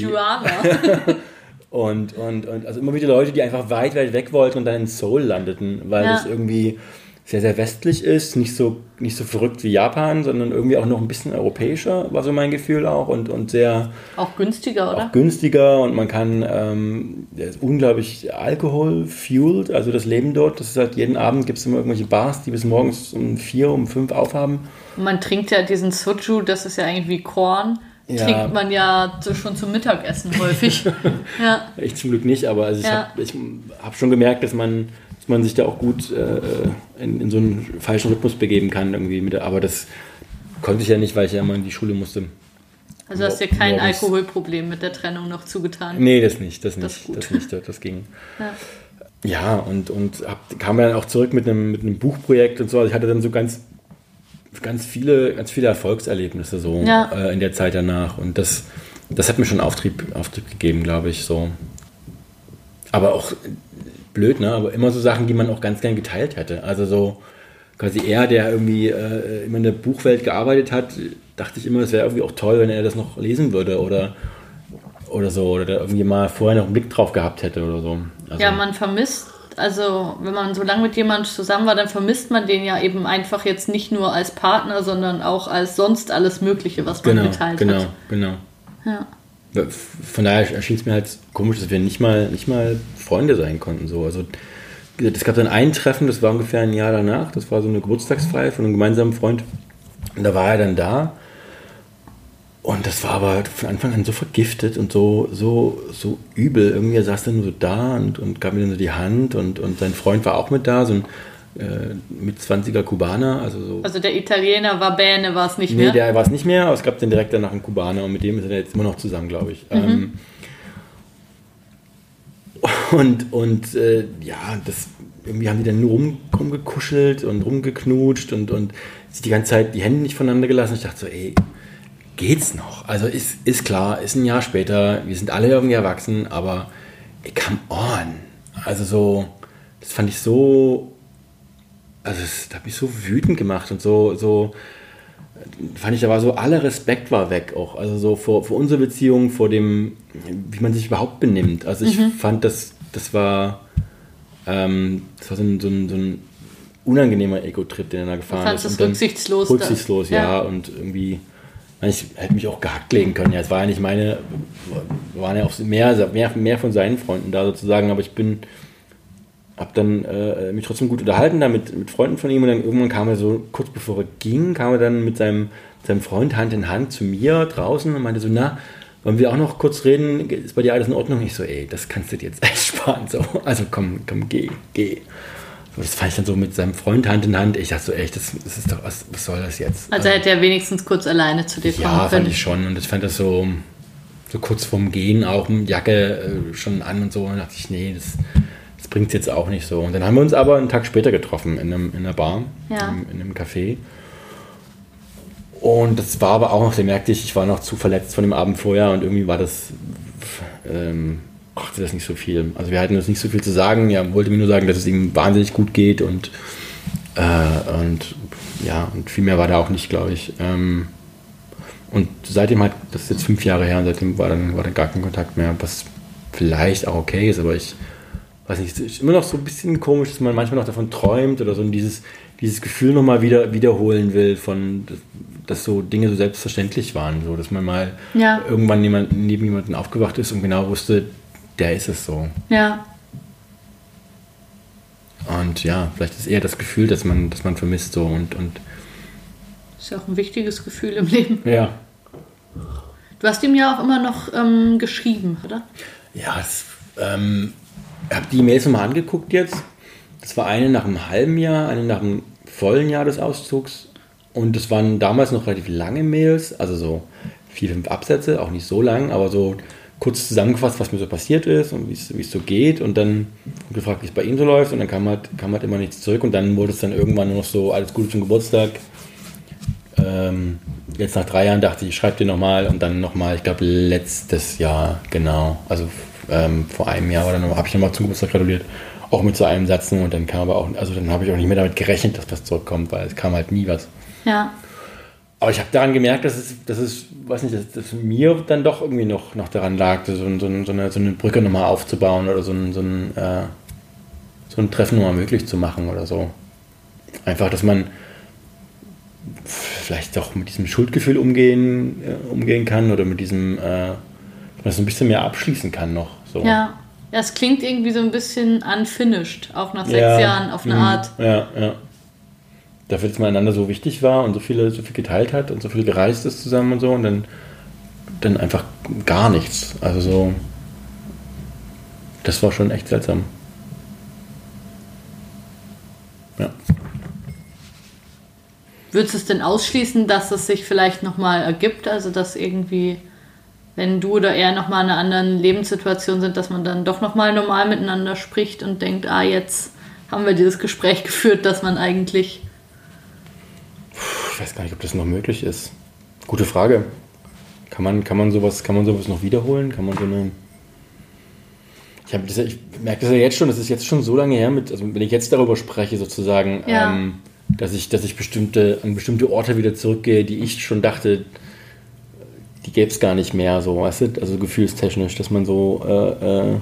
Drama. <laughs> und, und, und also immer wieder Leute, die einfach weit, weit weg wollten und dann in Seoul landeten, weil ja. das irgendwie sehr, sehr westlich ist, nicht so, nicht so verrückt wie Japan, sondern irgendwie auch noch ein bisschen europäischer, war so mein Gefühl auch und, und sehr... Auch günstiger, oder? Auch günstiger und man kann ähm, unglaublich Alkohol-fueled, also das Leben dort, das ist halt jeden Abend gibt es immer irgendwelche Bars, die bis morgens um vier, um fünf aufhaben. Und man trinkt ja diesen Soju, das ist ja eigentlich wie Korn, ja. trinkt man ja schon zum Mittagessen häufig. <laughs> ja. Ich zum Glück nicht, aber also ich ja. habe hab schon gemerkt, dass man dass man sich da auch gut äh, in, in, so einen falschen Rhythmus begeben kann irgendwie. Mit, aber das konnte ich ja nicht, weil ich ja immer in die Schule musste. Also hast du dir kein morgens. Alkoholproblem mit der Trennung noch zugetan? Nee, das nicht, das nicht, das, das nicht, das ging. Ja. Ja, und, und hab, kam dann auch zurück mit einem, mit einem Buchprojekt und so. Also ich hatte dann so ganz, ganz viele, ganz viele Erfolgserlebnisse so ja. äh, in der Zeit danach. Und das, das hat mir schon Auftrieb, Auftrieb gegeben, glaube ich, so. Aber auch blöd, ne? Aber immer so Sachen, die man auch ganz gern geteilt hätte. Also so quasi er, der irgendwie äh, immer in der Buchwelt gearbeitet hat, dachte ich immer, es wäre irgendwie auch toll, wenn er das noch lesen würde oder oder so oder da irgendwie mal vorher noch einen Blick drauf gehabt hätte oder so. Also, ja, man vermisst also wenn man so lange mit jemandem zusammen war, dann vermisst man den ja eben einfach jetzt nicht nur als Partner, sondern auch als sonst alles Mögliche, was man genau, geteilt genau, hat. Genau, genau. Ja von daher erschien es mir halt komisch, dass wir nicht mal, nicht mal Freunde sein konnten. So. Also, es gab dann ein Treffen, das war ungefähr ein Jahr danach, das war so eine Geburtstagsfeier von einem gemeinsamen Freund. Und da war er dann da. Und das war aber von Anfang an so vergiftet und so, so, so übel. Irgendwie er saß dann so da und, und gab mir dann so die Hand und, und sein Freund war auch mit da, so ein äh, mit 20er Kubaner. Also, so. also der Italiener war Bäne, war es nicht mehr? Nee, der war es nicht mehr, aber es gab dann direkt danach einen Kubaner und mit dem ist er jetzt immer noch zusammen, glaube ich. Mhm. Ähm, und und äh, ja, das, irgendwie haben die dann nur rum, rumgekuschelt und rumgeknutscht und, und sich die ganze Zeit die Hände nicht voneinander gelassen. Ich dachte so, ey, geht's noch? Also ist, ist klar, ist ein Jahr später, wir sind alle irgendwie erwachsen, aber ey, come on. Also so, das fand ich so also das hat mich so wütend gemacht und so, so fand ich, da war so aller Respekt war weg auch. Also so vor, vor unserer Beziehung, vor dem, wie man sich überhaupt benimmt. Also ich mhm. fand, das, das war, ähm, das war so ein, so ein, so ein unangenehmer Ego-Trip, den er da gefahren ist. Und rücksichtslos. Rücksichtslos, ja. ja. Und irgendwie, ich hätte mich auch gehackt legen können. Ja, es war ja nicht meine, waren ja auch mehr, mehr, mehr von seinen Freunden da sozusagen, aber ich bin habe dann äh, mich trotzdem gut unterhalten da mit, mit Freunden von ihm und dann irgendwann kam er so, kurz bevor er ging, kam er dann mit seinem seinem Freund Hand in Hand zu mir draußen und meinte so, na, wollen wir auch noch kurz reden? Ist bei dir alles in Ordnung? Ich so, ey, das kannst du dir jetzt <laughs> echt sparen. So, also komm, komm, geh, geh. Das fand ich dann so mit seinem Freund Hand in Hand. Ich dachte so, echt, das, das ist doch, was, was soll das jetzt? Also er hätte ja wenigstens kurz alleine zu dir kommen Ja, können. fand ich schon. Und ich fand das so, so kurz vorm Gehen auch mit Jacke äh, schon an und so. Und dachte ich, nee, das bringt es jetzt auch nicht so. Und dann haben wir uns aber einen Tag später getroffen in, einem, in einer Bar, Ja. in, in einem Café. Und das war aber auch noch, da merkte ich, ich war noch zu verletzt von dem Abend vorher und irgendwie war das, ähm, brachte das nicht so viel. Also wir hatten uns nicht so viel zu sagen. Er wollte mir nur sagen, dass es ihm wahnsinnig gut geht und, äh, und ja, und viel mehr war da auch nicht, glaube ich. Ähm, und seitdem hat, das ist jetzt fünf Jahre her, und seitdem war dann, war dann gar kein Kontakt mehr, was vielleicht auch okay ist, aber ich weiß nicht, es ist immer noch so ein bisschen komisch, dass man manchmal noch davon träumt oder so dieses, dieses Gefühl nochmal wieder wiederholen will, von, dass, so Dinge so selbstverständlich waren, so dass man mal Ja. irgendwann jemand, neben jemandem aufgewacht ist und genau wusste, der ist es so. Ja, Und ja, vielleicht ist eher das Gefühl, dass man, dass man vermisst so und, und ist ja auch ein wichtiges Gefühl im Leben. ja. Du hast ihm ja auch immer noch ähm, geschrieben, oder? Ja, es, ähm, habe die Mails nochmal angeguckt jetzt. Das war eine nach einem halben Jahr, eine nach einem vollen Jahr des Auszugs. Und das waren damals noch relativ lange Mails, also so vier, fünf Absätze, auch nicht so lang, aber so kurz zusammengefasst, was mir so passiert ist und wie es wie es so geht. Und dann gefragt, wie es bei ihm so läuft. Und dann kam halt, kam halt immer nichts zurück. Und dann wurde es dann irgendwann nur noch so, alles Gute zum Geburtstag. Ähm, jetzt nach drei Jahren dachte ich, ich schreibe dir nochmal und dann nochmal, ich glaube letztes Jahr, genau, also ähm, vor einem Jahr oder habe ich nochmal zum Geburtstag gratuliert, auch mit so einem Satz und dann kam aber auch, also dann habe ich auch nicht mehr damit gerechnet, dass was zurückkommt, weil es kam halt nie was. Ja. Aber ich habe daran gemerkt, dass es, dass es, weiß nicht, dass, dass mir dann doch irgendwie noch, noch daran lag, so, so, so, eine, so eine Brücke nochmal aufzubauen oder so ein, so ein, äh, so ein Treffen nochmal möglich zu machen oder so. Einfach, dass man vielleicht doch mit diesem Schuldgefühl umgehen, äh, umgehen kann oder mit diesem, äh, das ein bisschen mehr abschließen kann noch. So. Ja. Ja, es klingt irgendwie so ein bisschen unfinished, auch nach sechs Ja, Jahren auf eine mhm, Art. Ja, ja. Dafür, dass man einander so wichtig war und so viele, so viel geteilt hat und so viel gereist ist zusammen und so und dann, dann einfach gar nichts. Also so, das war schon echt seltsam. Ja. Würdest du es denn ausschließen, dass es sich vielleicht nochmal ergibt? Also, dass irgendwie, wenn du oder er nochmal in einer anderen Lebenssituation sind, dass man dann doch nochmal normal miteinander spricht und denkt, ah, jetzt haben wir dieses Gespräch <laughs> geführt, dass man eigentlich. Ich weiß gar nicht, ob das noch möglich ist. Gute Frage. Kann man, kann man, sowas, kann man sowas noch wiederholen? Kann man so eine. Ich, das, ich merke das ja jetzt schon, das ist jetzt schon so lange her, mit, also wenn ich jetzt darüber spreche, sozusagen, Ja. ähm, dass ich, dass ich bestimmte, an bestimmte Orte wieder zurückgehe, die ich schon dachte, die gäbe es gar nicht mehr, so, weißt du? Also gefühlstechnisch, dass man so, äh, äh,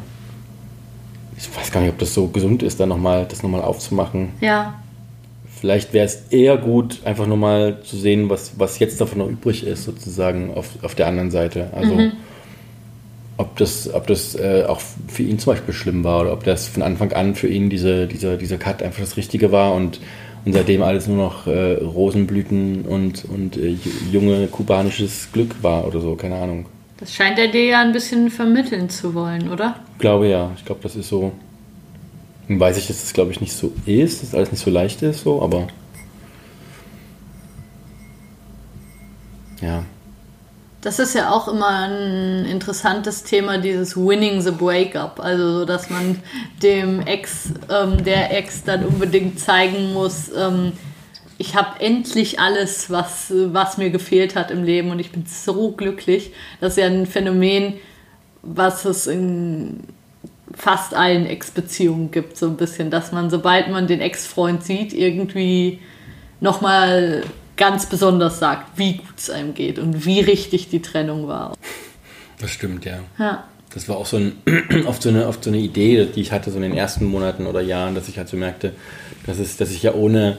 ich weiß gar nicht, ob das so gesund ist, da nochmal, das nochmal aufzumachen. Ja, Vielleicht wäre es eher gut, einfach nur mal zu sehen, was, was jetzt davon noch übrig ist, sozusagen auf, auf der anderen Seite. Also ob das, ob das äh, auch für ihn zum Beispiel schlimm war oder ob das von Anfang an für ihn diese, dieser, dieser Cut einfach das Richtige war und, und seitdem alles nur noch äh, Rosenblüten und, und äh, ju- junge kubanisches Glück war oder so, keine Ahnung. das scheint er dir ja ein bisschen vermitteln zu wollen, oder? Ich glaube ja, ich glaube, das ist so. Weiß ich, dass das glaube ich nicht so ist, dass alles nicht so leicht ist, so, aber. Das ist ja auch immer ein interessantes Thema, dieses Winning the Breakup. Also, so, dass man dem Ex, ähm, der Ex dann unbedingt zeigen muss, ähm, ich habe endlich alles, was, was mir gefehlt hat im Leben und ich bin so glücklich. Das ist ja ein Phänomen, was es in fast allen Ex-Beziehungen gibt, so ein bisschen, dass man, sobald man den Ex-Freund sieht, irgendwie nochmal ganz besonders sagt, wie gut es einem geht und wie richtig die Trennung war. Das stimmt, ja. Ja, Das war auch so ein, <clears throat> oft, so eine, oft so eine Idee, die ich hatte, so in den ersten Monaten oder Jahren, dass ich halt so merkte, dass, es, dass ich ja ohne,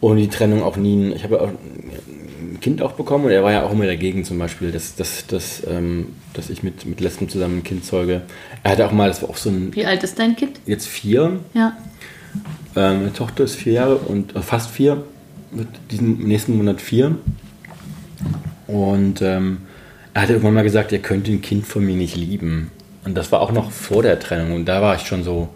ohne die Trennung auch nie, ein- ich habe ja auch ein Kind auch bekommen und er war ja auch immer dagegen zum Beispiel, dass, dass, dass, ähm, dass ich mit, mit Lesben zusammen ein Kind zeuge. Er hatte auch mal, das war auch so ein, wie alt ist dein Kind? jetzt vier, Ja, ähm, meine Tochter ist vier Jahre und äh, fast vier, wird diesen nächsten Monat vier. Und ähm, er hatte irgendwann mal gesagt, er könnte ein Kind von mir nicht lieben. Und das war auch noch vor der Trennung. Und da war ich schon so,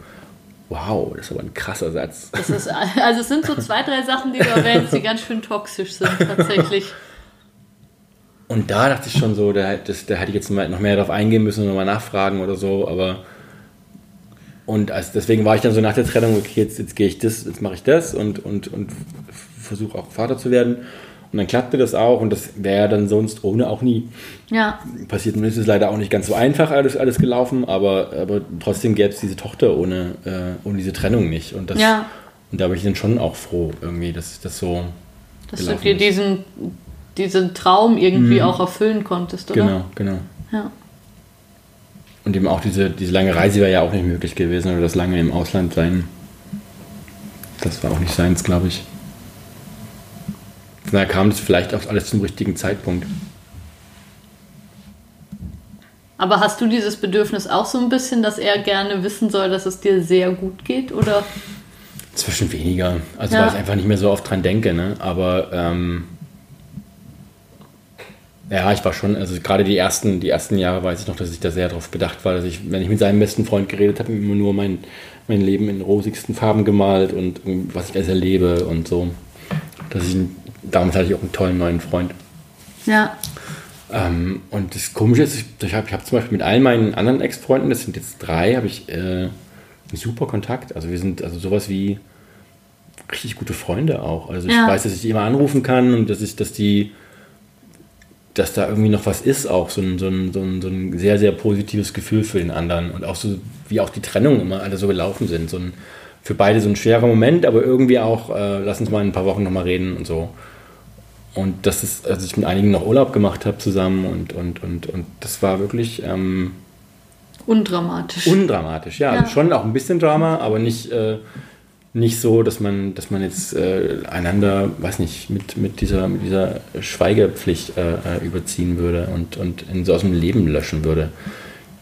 wow, das ist aber ein krasser Satz. Das ist, also es sind so zwei, drei Sachen, die du erwähnst, die ganz schön toxisch sind tatsächlich. Und da dachte ich schon so, da, das, da hätte ich jetzt noch mehr darauf eingehen müssen und nochmal nachfragen oder so, aber und also deswegen war ich dann so nach der Trennung, okay, jetzt, jetzt gehe ich das, jetzt mache ich das und, und, und versuche auch Vater zu werden. Und dann klappte das auch und das wäre ja dann sonst ohne auch nie ja. passiert. Und es ist leider auch nicht ganz so einfach alles, alles gelaufen, aber, aber trotzdem gäbe es diese Tochter ohne, äh, ohne diese Trennung nicht. Und, das, ja. und da bin ich dann schon auch froh, irgendwie, dass das so. Dass du dir diesen, diesen Traum irgendwie mhm. auch erfüllen konntest, oder? Genau, genau. Ja. Und eben auch diese, diese lange Reise wäre ja auch nicht möglich gewesen oder das lange im Ausland sein. Das war auch nicht seins, glaube ich. Von daher kam das vielleicht auch alles zum richtigen Zeitpunkt. Aber hast du dieses Bedürfnis auch so ein bisschen, dass er gerne wissen soll, dass es dir sehr gut geht? Oder? Zwischen weniger. Also, ja. weil ich einfach nicht mehr so oft dran denke. Ne? Aber ähm, ja, ich war schon, also gerade die ersten, die ersten Jahre weiß ich noch, dass ich da sehr darauf bedacht war, dass ich, wenn ich mit seinem besten Freund geredet habe, immer nur mein, mein Leben in rosigsten Farben gemalt und was ich alles erlebe und so. Dass ich, damals hatte ich auch einen tollen neuen Freund. Ja. Ähm, und das Komische ist, ich, ich habe hab zum Beispiel mit allen meinen anderen Ex-Freunden, das sind jetzt drei, habe ich äh, einen super Kontakt. Also wir sind also sowas wie richtig gute Freunde auch. Also ich ja. weiß, dass ich die immer anrufen kann und dass ich, dass die, dass da irgendwie noch was ist, auch so ein, so ein, so ein, so ein sehr, sehr positives Gefühl für den anderen. Und auch so, wie auch die Trennungen immer alle so gelaufen sind. So ein, für beide so ein schwerer Moment, aber irgendwie auch, äh, lass uns mal in ein paar Wochen nochmal reden und so. Und das ist, als ich mit einigen noch Urlaub gemacht habe zusammen und, und, und, und das war wirklich. Ähm, undramatisch. Undramatisch, ja. Ja. Also schon auch ein bisschen Drama, aber nicht, äh, nicht so, dass man, dass man jetzt äh, einander, weiß nicht, mit, mit, dieser, mit dieser Schweigepflicht äh, äh überziehen würde und, und in, so aus dem Leben löschen würde.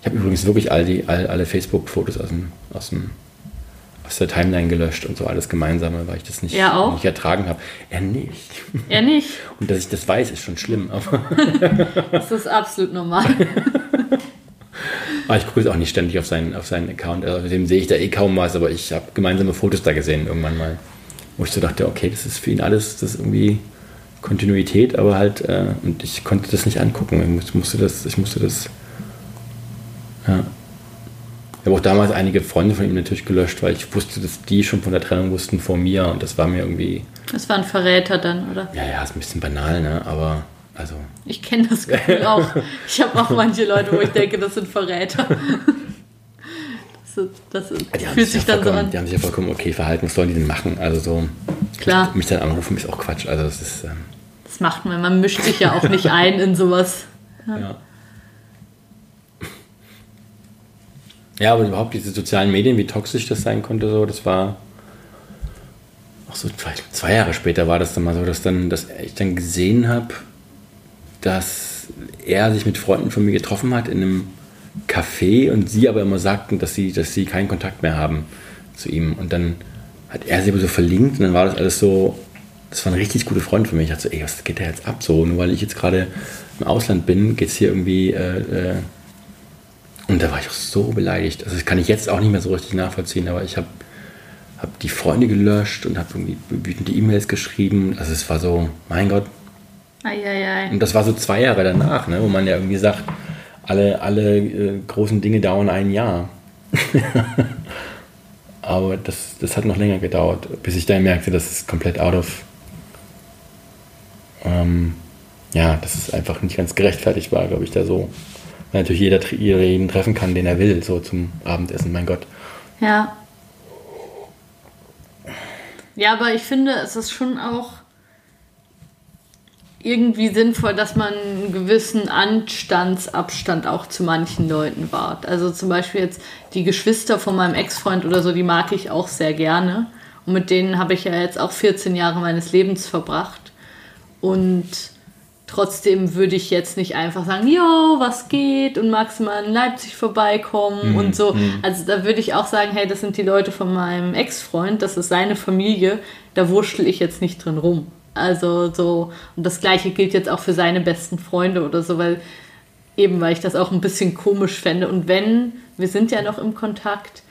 Ich habe übrigens wirklich all die, all, alle Facebook-Fotos aus dem, aus dem aus der Timeline gelöscht und so alles Gemeinsame, weil ich das nicht, nicht ertragen habe. Er nicht. Er nicht. <laughs> Und dass ich das weiß, ist schon schlimm. Aber <laughs> das ist absolut normal. aber <laughs> ich gucke jetzt auch nicht ständig auf seinen, auf seinen Account. Also dem sehe ich da eh kaum was, aber ich habe gemeinsame Fotos da gesehen irgendwann mal. Wo ich so dachte, okay, das ist für ihn alles, das ist irgendwie Kontinuität, aber halt, äh, und ich konnte das nicht angucken. Ich musste das, ich musste das, ja. Ich habe auch damals einige Freunde von ihm natürlich gelöscht, weil ich wusste, dass die schon von der Trennung wussten vor mir und das war mir irgendwie. Das war ein Verräter dann, oder? Ja, ja, ist ein bisschen banal, ne? Aber also. Ich kenne das Gefühl auch. Ich habe auch manche Leute, wo ich denke, das sind Verräter. Das, das, das fühlt sich ja dann so an. Die haben sich ja vollkommen okay verhalten. Was sollen die denn machen? Also so. Klar. Mich dann anrufen ist auch Quatsch. Also das ist. Ähm das macht man. Man mischt sich ja auch nicht ein in sowas. ja. ja. Ja, aber überhaupt diese sozialen Medien, wie toxisch das sein konnte, so, das war auch so zwei, zwei Jahre später war das dann mal so, dass, dann, dass ich dann gesehen habe, dass er sich mit Freunden von mir getroffen hat in einem Café und sie aber immer sagten, dass sie, dass sie keinen Kontakt mehr haben zu ihm. Und dann hat er sie aber so verlinkt und dann war das alles so, das war ein richtig guter Freund für mich. Ich dachte so, ey, was geht da jetzt ab? So, nur weil ich jetzt gerade im Ausland bin, geht es hier irgendwie äh, äh, und da war ich auch so beleidigt. Also das kann ich jetzt auch nicht mehr so richtig nachvollziehen, aber ich habe hab die Freunde gelöscht und habe irgendwie wütende E-Mails geschrieben. Also es war so, mein Gott. Eieiei. Und das war so zwei Jahre danach, ne, wo man ja irgendwie sagt, alle, alle äh, großen Dinge dauern ein Jahr. <laughs> aber das, das hat noch länger gedauert, bis ich dann merkte, dass es komplett out of. Ähm, ja, dass es einfach nicht ganz gerechtfertigt war, glaube ich, da so weil natürlich jeder jeden treffen kann, den er will, so zum Abendessen, mein Gott. Ja. Ja, aber ich finde, es ist schon auch irgendwie sinnvoll, dass man einen gewissen Anstandsabstand auch zu manchen Leuten wahrt. Also zum Beispiel jetzt die Geschwister von meinem Ex-Freund oder so, die mag ich auch sehr gerne. Und mit denen habe ich ja jetzt auch 14 Jahre meines Lebens verbracht. Und Trotzdem würde ich jetzt nicht einfach sagen, jo, was geht und magst du mal in Leipzig vorbeikommen mhm. und so. Mhm. Also da würde ich auch sagen, hey, das sind die Leute von meinem Ex-Freund, das ist seine Familie, da wurschtel ich jetzt nicht drin rum. Also so, und das gleiche gilt jetzt auch für seine besten Freunde oder so, weil eben, weil ich das auch ein bisschen komisch fände. Und wenn, wir sind ja noch im Kontakt,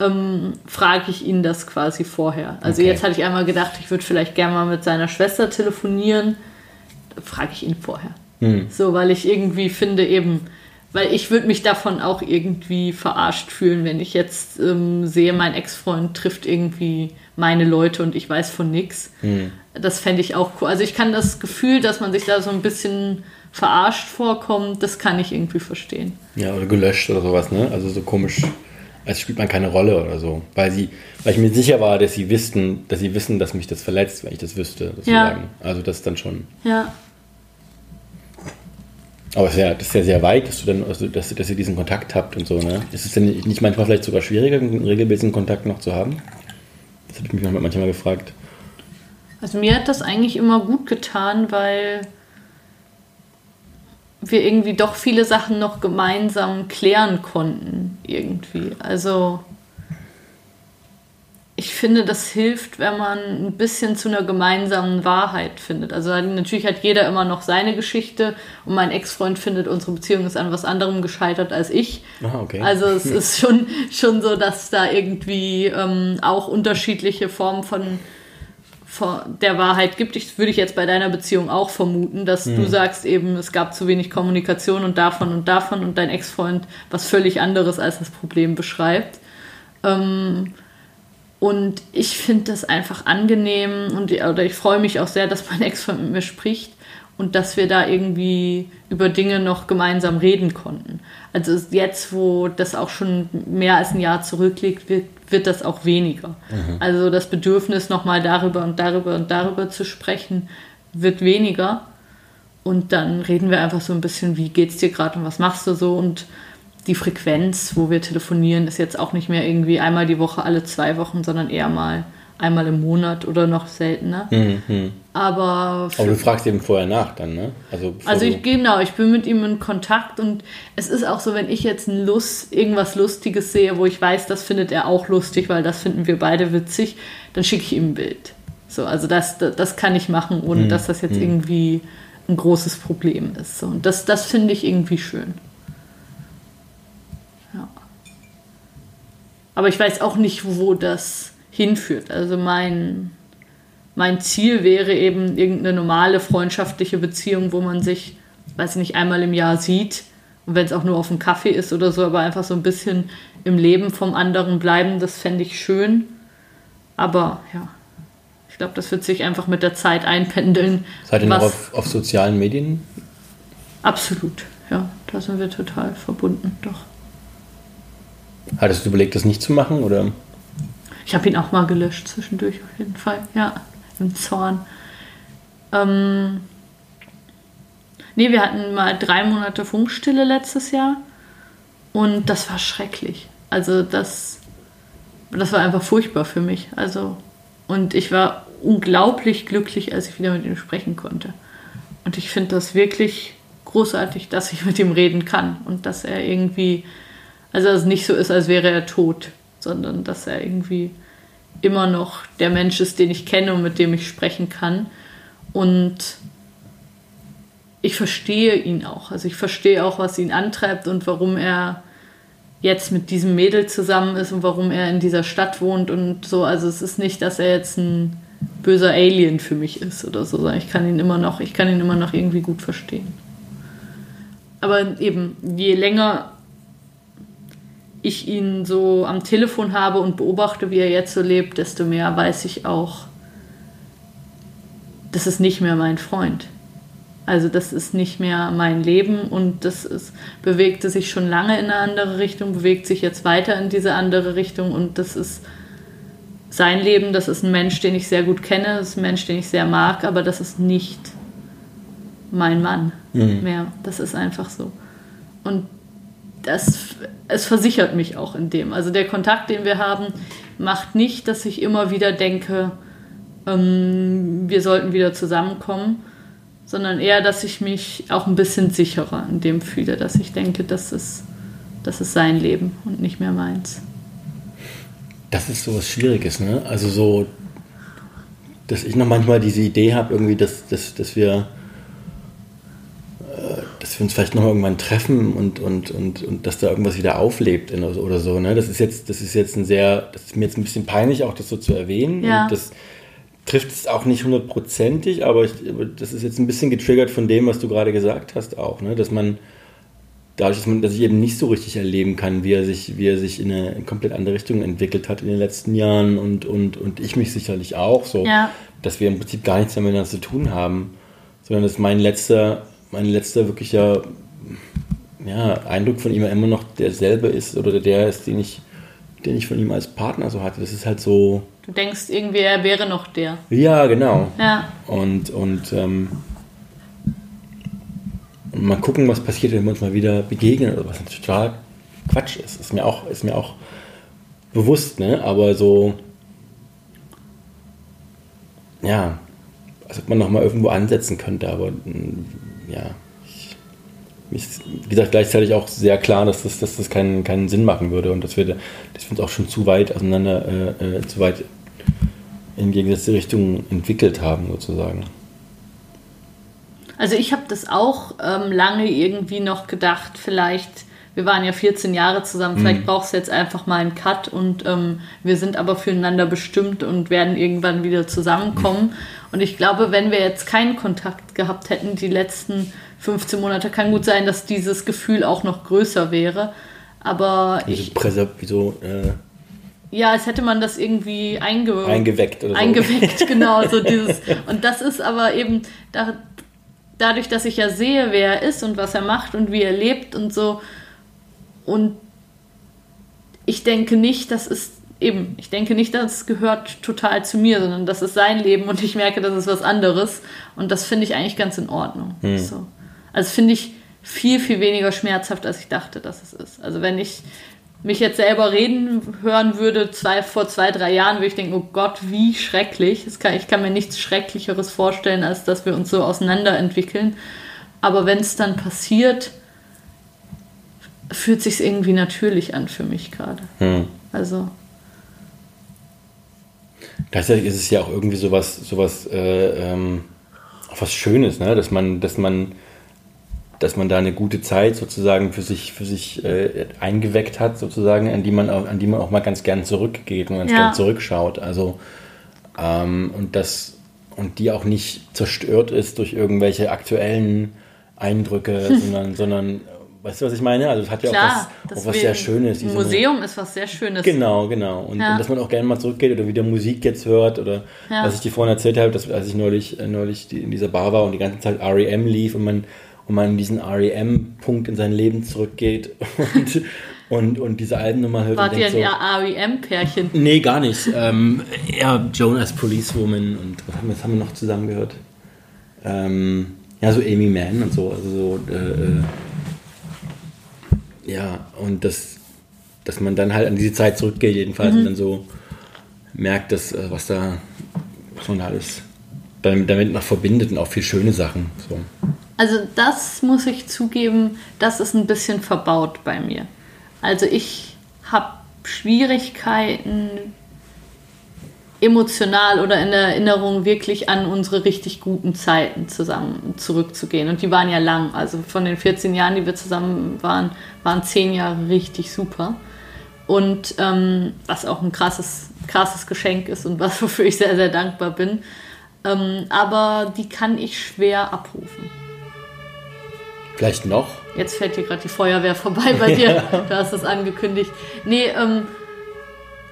ähm, frage ich ihn das quasi vorher. Also Okay. jetzt hatte ich einmal gedacht, ich würde vielleicht gerne mal mit seiner Schwester telefonieren. Frage ich ihn vorher. So, weil ich irgendwie finde eben, weil ich würde mich davon auch irgendwie verarscht fühlen, wenn ich jetzt ähm, sehe, mein Ex-Freund trifft irgendwie meine Leute und ich weiß von nichts. Das fände ich auch cool. Also ich kann das Gefühl, dass man sich da so ein bisschen verarscht vorkommt, das kann ich irgendwie verstehen. Ja, oder gelöscht oder sowas, ne? Also so komisch, als spielt man keine Rolle oder so. Weil sie, weil ich mir sicher war, dass sie wissen, dass sie wissen, dass mich das verletzt, wenn ich das wüsste, sozusagen. Also das dann schon. Ja. Aber es ist ja, das ist ja sehr weit, dass du dann, also dass, dass ihr diesen Kontakt habt und so, ne? Ist es denn nicht manchmal vielleicht sogar schwieriger, einen regelmäßigen Kontakt noch zu haben? Das hätte ich mich manchmal gefragt. Also mir hat das eigentlich immer gut getan, weil wir irgendwie doch viele Sachen noch gemeinsam klären konnten, irgendwie. Also ich finde, das hilft, wenn man ein bisschen zu einer gemeinsamen Wahrheit findet. Also natürlich hat jeder immer noch seine Geschichte und mein Ex-Freund findet, unsere Beziehung ist an was anderem gescheitert als ich. Aha, okay. Also es <laughs> ist schon, schon so, dass da irgendwie ähm, auch unterschiedliche Formen von der Wahrheit gibt. Ich würde ich jetzt bei deiner Beziehung auch vermuten, dass du sagst eben, es gab zu wenig Kommunikation und davon und davon und dein Ex-Freund was völlig anderes als das Problem beschreibt. Ähm, und ich finde das einfach angenehm und oder ich freue mich auch sehr, dass mein Ex-Freund mit mir spricht und dass wir da irgendwie über Dinge noch gemeinsam reden konnten. Also jetzt, wo das auch schon mehr als ein Jahr zurückliegt, wird, wird das auch weniger. Also das Bedürfnis, nochmal darüber und darüber und darüber zu sprechen, wird weniger. Und dann reden wir einfach so ein bisschen, wie geht's dir gerade und was machst du so und die Frequenz, wo wir telefonieren, ist jetzt auch nicht mehr irgendwie einmal die Woche, alle zwei Wochen, sondern eher mal einmal im Monat oder noch seltener. Aber, Aber du fragst eben vorher nach dann, ne? Also, also ich genau, ich bin mit ihm in Kontakt und es ist auch so, wenn ich jetzt ein Lust, irgendwas Lustiges sehe, wo ich weiß, das findet er auch lustig, weil das finden wir beide witzig, dann schicke ich ihm ein Bild. So, also das, das, das kann ich machen, ohne dass das jetzt irgendwie ein großes Problem ist. So, und das, das finde ich irgendwie schön. Ja. Aber ich weiß auch nicht, wo das hinführt. Also mein, mein Ziel wäre eben irgendeine normale freundschaftliche Beziehung, wo man sich, weiß ich nicht, einmal im Jahr sieht. Und wenn es auch nur auf einen Kaffee ist oder so, aber einfach so ein bisschen im Leben vom anderen bleiben, das fände ich schön. Aber ja, ich glaube, das wird sich einfach mit der Zeit einpendeln. Seid ihr noch auf, auf sozialen Medien? Absolut, ja, da sind wir total verbunden, doch. Hattest du überlegt, das nicht zu machen? Oder? Ich habe ihn auch mal gelöscht zwischendurch, auf jeden Fall. Ja, im Zorn. Ähm, nee, wir hatten mal drei Monate Funkstille letztes Jahr und das war schrecklich. Also das, das war einfach furchtbar für mich. Also und ich war unglaublich glücklich, als ich wieder mit ihm sprechen konnte. Und ich finde das wirklich großartig, dass ich mit ihm reden kann und dass er irgendwie, also dass es nicht so ist, als wäre er tot, sondern dass er irgendwie immer noch der Mensch ist, den ich kenne und mit dem ich sprechen kann. Und ich verstehe ihn auch. Also ich verstehe auch, was ihn antreibt und warum er jetzt mit diesem Mädel zusammen ist und warum er in dieser Stadt wohnt und so. Also es ist nicht, dass er jetzt ein böser Alien für mich ist oder so, ich kann ihn immer noch, ich kann ihn immer noch irgendwie gut verstehen. Aber eben, je länger ich ihn so am Telefon habe und beobachte, wie er jetzt so lebt, desto mehr weiß ich auch, das ist nicht mehr mein Freund. Also das ist nicht mehr mein Leben und das ist, bewegte sich schon lange in eine andere Richtung, bewegt sich jetzt weiter in diese andere Richtung und das ist sein Leben, das ist ein Mensch, den ich sehr gut kenne, das ist ein Mensch, den ich sehr mag, aber das ist nicht mein Mann mehr. Das ist einfach so. Und das, es versichert mich auch in dem. Also der Kontakt, den wir haben, macht nicht, dass ich immer wieder denke, ähm, wir sollten wieder zusammenkommen, sondern eher, dass ich mich auch ein bisschen sicherer in dem fühle, dass ich denke, das ist, das ist sein Leben und nicht mehr meins. Das ist so was Schwieriges, ne? Also so, dass ich noch manchmal diese Idee habe, irgendwie, dass, dass, dass wir dass wir uns vielleicht noch irgendwann treffen und, und, und, und dass da irgendwas wieder auflebt in, oder so. Ne? Das ist jetzt, das ist jetzt ein sehr, das ist mir jetzt ein bisschen peinlich, auch das so zu erwähnen. Ja. Und das trifft es auch nicht hundertprozentig, aber ich, das ist jetzt ein bisschen getriggert von dem, was du gerade gesagt hast auch, ne? dass man dadurch, dass, man, dass ich eben nicht so richtig erleben kann, wie er sich, wie er sich in eine komplett andere Richtung entwickelt hat in den letzten Jahren und, und, und ich mich sicherlich auch so, Ja. dass wir im Prinzip gar nichts mehr miteinander zu tun haben, sondern dass mein letzter, mein letzter wirklicher ja, Eindruck von ihm immer noch derselbe ist oder der ist, den ich, den ich von ihm als Partner so hatte. Das ist halt so, Du denkst irgendwie, er wäre noch der. ja, genau. Ja. Und, und, ähm, mal gucken, was passiert, wenn wir uns mal wieder begegnen oder was total Quatsch ist. Ist mir auch, ist mir auch bewusst, ne? Aber so, ja, als ob man noch mal irgendwo ansetzen könnte, aber mm, ja. Ich, wie gesagt, gleichzeitig auch sehr klar, dass das, dass das keinen, keinen Sinn machen würde und dass wir, da- dass wir uns auch schon zu weit auseinander, äh, äh, zu weit in gegensätzliche Richtungen entwickelt haben, sozusagen. Also ich habe das auch ähm, lange irgendwie noch gedacht, vielleicht, wir waren ja 14 Jahre zusammen, vielleicht brauchst du jetzt einfach mal einen Cut und ähm, wir sind aber füreinander bestimmt und werden irgendwann wieder zusammenkommen. Und ich glaube, wenn wir jetzt keinen Kontakt gehabt hätten, die letzten 15 Monate, kann gut sein, dass dieses Gefühl auch noch größer wäre. Aber Wie so, ich, Präser, wie so äh, ja, als hätte man das irgendwie einge eingeweckt oder so. eingeweckt, <laughs> genau. So dieses, und das ist aber eben da, dadurch, dass ich ja sehe, wer er ist und was er macht und wie er lebt und so. Und ich denke nicht, das ist eben, ich denke nicht, das gehört total zu mir, sondern das ist sein Leben und ich merke, das ist was anderes. Und das finde ich eigentlich ganz in Ordnung. So. Also finde ich viel, viel weniger schmerzhaft, als ich dachte, dass es ist. Also wenn ich mich jetzt selber reden hören würde, zwei, vor zwei, drei Jahren, würde ich denken, oh Gott, wie schrecklich. Kann, ich kann mir nichts Schrecklicheres vorstellen, als dass wir uns so auseinanderentwickeln. Aber wenn es dann passiert, fühlt sich irgendwie natürlich an für mich gerade. Hm. Also, Gleichzeitig ist es ja auch irgendwie sowas, sowas, äh, ähm, was Schönes, ne? dass man, dass man, dass man da eine gute Zeit sozusagen für sich, für sich äh, eingeweckt hat, sozusagen, an die man auch, an die man auch mal ganz gern zurückgeht und ganz Ja. gern zurückschaut. Also ähm, und das und die auch nicht zerstört ist durch irgendwelche aktuellen Eindrücke, <laughs> sondern, sondern weißt du, was ich meine? Also es hat ja klar, auch was, auch was sehr Schönes. Ein Museum ist was sehr Schönes. Genau, genau. Und, Ja. und dass man auch gerne mal zurückgeht oder wieder Musik jetzt hört oder Ja. was ich dir vorhin erzählt habe, dass als ich neulich, äh, neulich in dieser Bar war und die ganze Zeit REM lief und man, und man diesen REM-Punkt in sein Leben zurückgeht <laughs> und, und, und diese Alben nochmal hört Wart ihr ein so, REM-Pärchen? Nee, gar nicht. Ähm, eher Jonas Policewoman und was haben, wir, was haben wir noch zusammen gehört? Ähm, ja, so Amy Mann und so. Also so äh, äh, ja, und das, dass man dann halt an diese Zeit zurückgeht, jedenfalls, und dann so merkt, dass, äh, was da was man da alles damit, damit noch verbindet und auch viel schöne Sachen. So. Also das muss ich zugeben, das ist ein bisschen verbaut bei mir. Also ich habe Schwierigkeiten emotional oder in der Erinnerung wirklich an unsere richtig guten Zeiten zusammen zurückzugehen. Und die waren ja lang. Also von den 14 Jahren, die wir zusammen waren, waren 10 Jahre richtig super. Und ähm, was auch ein krasses, krasses Geschenk ist und was <laughs> wofür ich sehr, sehr dankbar bin. Ähm, aber die kann ich schwer abrufen. Vielleicht noch. Jetzt fällt hier gerade die Feuerwehr vorbei bei <laughs> dir. Du hast es angekündigt. Nee, ähm,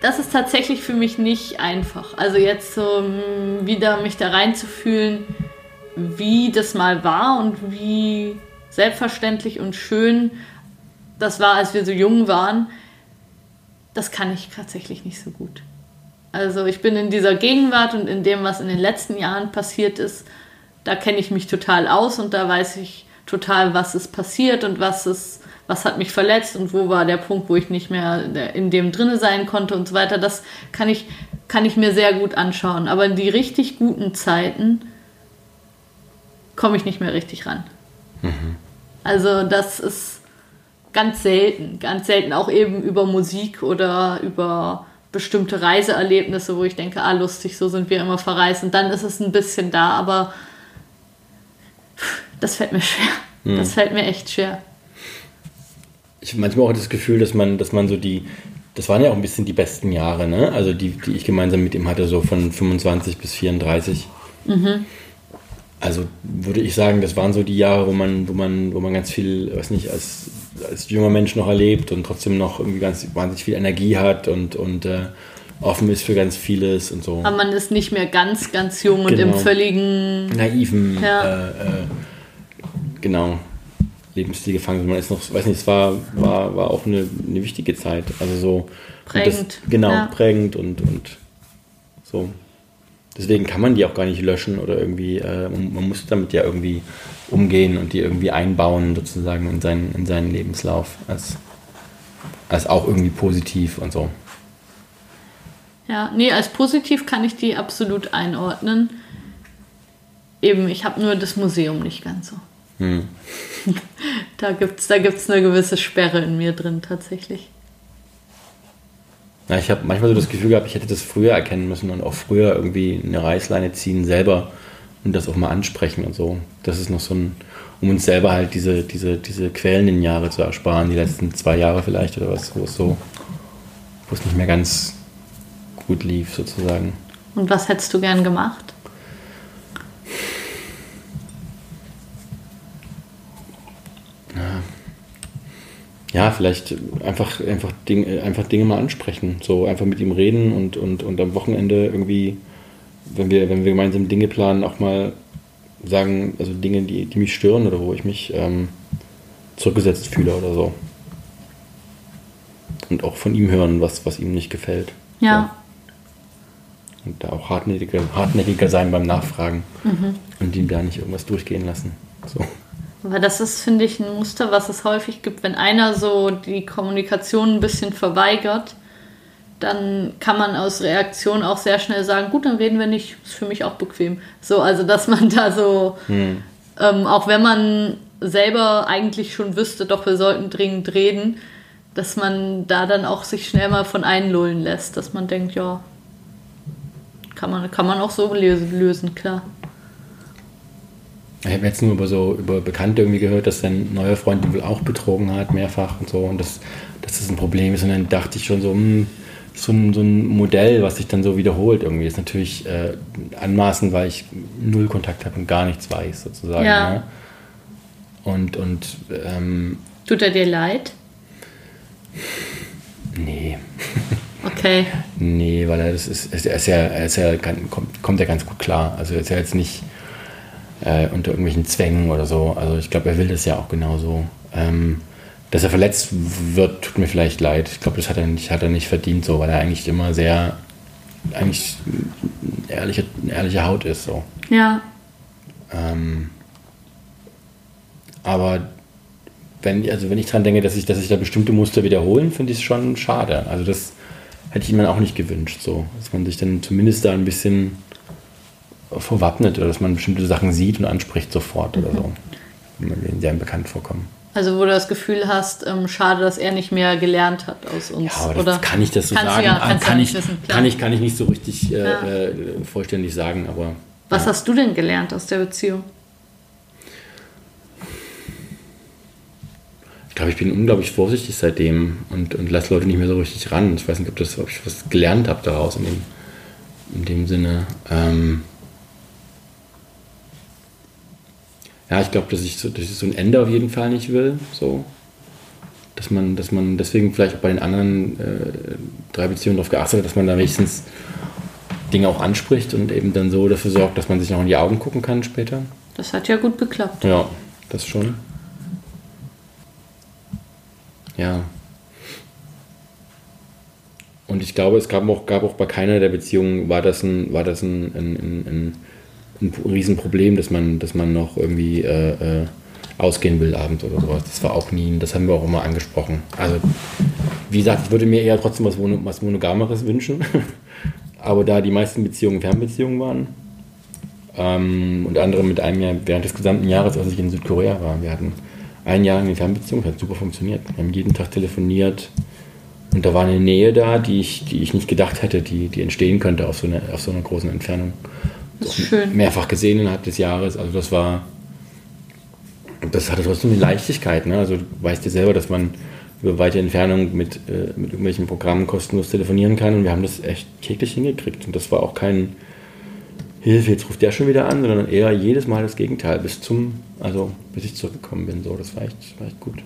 das ist tatsächlich für mich nicht einfach. Also jetzt so ähm, wieder mich da reinzufühlen, wie das mal war und wie selbstverständlich und schön das war, als wir so jung waren, das kann ich tatsächlich nicht so gut. Also ich bin in dieser Gegenwart und in dem, was in den letzten Jahren passiert ist, da kenne ich mich total aus und da weiß ich total, was ist passiert und was ist, was hat mich verletzt und wo war der Punkt, wo ich nicht mehr in dem drinne sein konnte und so weiter. Das kann ich, kann ich mir sehr gut anschauen. Aber in die richtig guten Zeiten komme ich nicht mehr richtig ran. Also das ist ganz selten, ganz selten, auch eben über Musik oder über bestimmte Reiseerlebnisse, wo ich denke, ah, lustig, so sind wir immer verreist. Und dann ist es ein bisschen da, aber das fällt mir schwer. Mhm. Das fällt mir echt schwer. Ich habe manchmal auch das Gefühl, dass man, dass man so die, das waren ja auch ein bisschen die besten Jahre, ne? Also die, die ich gemeinsam mit ihm hatte, so von 25 bis 34. Mhm. Also würde ich sagen, das waren so die Jahre, wo man, wo man, wo man ganz viel, weiß nicht, als, als junger Mensch noch erlebt und trotzdem noch irgendwie ganz wahnsinnig viel Energie hat und, und äh, offen ist für ganz vieles und so. Aber man ist nicht mehr ganz, ganz jung genau. und im genau. völligen naiven, ja. äh, äh, genau, Lebensstil gefangen. Man ist noch, weiß nicht, es war, war, war auch eine, eine wichtige Zeit. Also so prägend. Das, genau, ja. prägend und, und so. Deswegen kann man die auch gar nicht löschen oder irgendwie, äh, man muss damit ja irgendwie umgehen und die irgendwie einbauen, sozusagen in seinen, in seinen Lebenslauf als, als auch irgendwie positiv und so. Ja, nee, als positiv kann ich die absolut einordnen. Eben, ich habe nur das Museum nicht ganz so. Hm. <laughs> da gibt es da gibt's eine gewisse Sperre in mir drin tatsächlich. Ja, ich habe manchmal so das Gefühl gehabt, ich hätte das früher erkennen müssen und auch früher irgendwie eine Reißleine ziehen selber und das auch mal ansprechen und so. Das ist noch so ein, um uns selber halt diese, diese, diese quälenden Jahre zu ersparen, die letzten zwei Jahre vielleicht oder was, wo es so, wo es nicht mehr ganz gut lief sozusagen. Und was hättest du gern gemacht? Ja, vielleicht einfach, einfach, Ding, einfach Dinge mal ansprechen. So einfach mit ihm reden und, und, und am Wochenende irgendwie, wenn wir, wenn wir gemeinsam Dinge planen, auch mal sagen, also Dinge, die, die mich stören oder wo ich mich ähm, zurückgesetzt fühle oder so. Und auch von ihm hören, was, was ihm nicht gefällt. Ja. So. Und da auch hartnäckiger, hartnäckiger sein beim Nachfragen mhm. und ihm da nicht irgendwas durchgehen lassen. So. Aber das ist, finde ich, ein Muster, was es häufig gibt. Wenn einer so die Kommunikation ein bisschen verweigert, dann kann man aus Reaktion auch sehr schnell sagen, gut, dann reden wir nicht, ist für mich auch bequem. So, also dass man <laughs> da so, hm. ähm, auch wenn man selber eigentlich schon wüsste, doch wir sollten dringend reden, dass man da dann auch sich schnell mal von einlullen lässt, dass man denkt, ja, kann man, kann man auch so lösen, klar. Ich habe jetzt nur über so über Bekannte irgendwie gehört, dass sein neuer Freund ihn wohl auch betrogen hat, mehrfach und so, und dass, dass das ein Problem ist. Und dann dachte ich schon so, mh, hm, so ein, so ein Modell, was sich dann so wiederholt irgendwie, ist natürlich äh, anmaßend, weil ich null Kontakt habe und gar nichts weiß, sozusagen. Ja. Ne? Und, und ähm, Tut er dir leid? Nee. Okay. <laughs> nee, weil er das ist, er ist ja, er ist ja kommt, kommt ja ganz gut klar. Also er ist ja jetzt nicht äh, unter irgendwelchen Zwängen oder so. Also ich glaube, er will das ja auch genauso. Ähm, dass er verletzt wird, tut mir vielleicht leid. Ich glaube, das hat er, nicht, hat er nicht verdient, so, weil er eigentlich immer sehr, eigentlich ehrliche, ehrliche Haut ist. So. Ja. Ähm, aber wenn, also wenn ich daran denke, dass sich dass ich da bestimmte Muster wiederholen, finde ich es schon schade. Also das hätte ich mir auch nicht gewünscht, so. Dass man sich dann zumindest da ein bisschen verwappnet oder dass man bestimmte Sachen sieht und anspricht sofort mhm. oder so, wenn man denen bekannt vorkommen. Also wo du das Gefühl hast, ähm, schade, dass er nicht mehr gelernt hat aus uns. Ja, aber oder? kann ich das so sagen? Ja, ah, kann, ich, wissen, kann, ich, kann ich nicht so richtig äh, ja. äh, vollständig sagen, aber... Was ja. hast du denn gelernt aus der Beziehung? Ich glaube, ich bin unglaublich vorsichtig seitdem und, und lasse Leute nicht mehr so richtig ran. Ich weiß nicht, ob, das, ob ich was gelernt habe daraus in dem, in dem Sinne. Ähm, ja, ich glaube, dass ich, so, dass ich so ein Ende auf jeden Fall nicht will. So. Dass man, dass man deswegen vielleicht auch bei den anderen äh, drei Beziehungen darauf geachtet hat, dass man da wenigstens Dinge auch anspricht und eben dann so dafür sorgt, dass man sich noch in die Augen gucken kann später. Das hat ja gut geklappt. Ja, das schon. Ja. Und ich glaube, es gab auch, gab auch bei keiner der Beziehungen, war das ein, war das ein, ein, ein, ein ein Riesenproblem, dass man, dass man noch irgendwie äh, äh, ausgehen will abends oder sowas. Das war auch nie, das haben wir auch immer angesprochen. Also, wie gesagt, ich würde mir eher trotzdem was, Mon was Monogameres wünschen. <laughs> Aber da die meisten Beziehungen Fernbeziehungen waren, ähm, unter anderem mit einem Jahr während des gesamten Jahres, als ich in Südkorea war, wir hatten ein Jahr eine Fernbeziehung, hat super funktioniert. Wir haben jeden Tag telefoniert, Und da war eine Nähe da, die ich, die ich nicht gedacht hätte, die, die entstehen könnte auf so, eine, auf so einer großen Entfernung. Das ist schön. Mehrfach gesehen innerhalb des Jahres. Also das war, das hatte trotzdem eine Leichtigkeit. Ne? Also du weißt ja selber, dass man über weite Entfernung mit, äh, mit irgendwelchen Programmen kostenlos telefonieren kann. Und wir haben das echt täglich hingekriegt. Und das war auch kein Hilfe, jetzt ruft der schon wieder an, sondern eher jedes Mal das Gegenteil, bis zum, also bis ich zurückgekommen bin. So, das war echt, das war echt gut.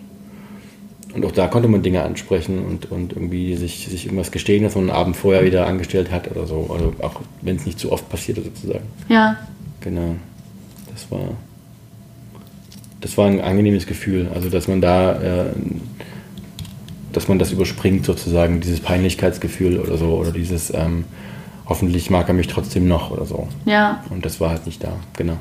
Und auch da konnte man Dinge ansprechen und, und irgendwie sich, sich irgendwas gestehen, das man einen Abend vorher wieder angestellt hat oder so. Also auch wenn es nicht zu oft passierte sozusagen. Ja. Genau. Das war, das war ein angenehmes Gefühl. Also dass man da, äh, dass man das überspringt sozusagen, dieses Peinlichkeitsgefühl oder so oder dieses ähm, hoffentlich mag er mich trotzdem noch oder so. Ja. Und das war halt nicht da, genau.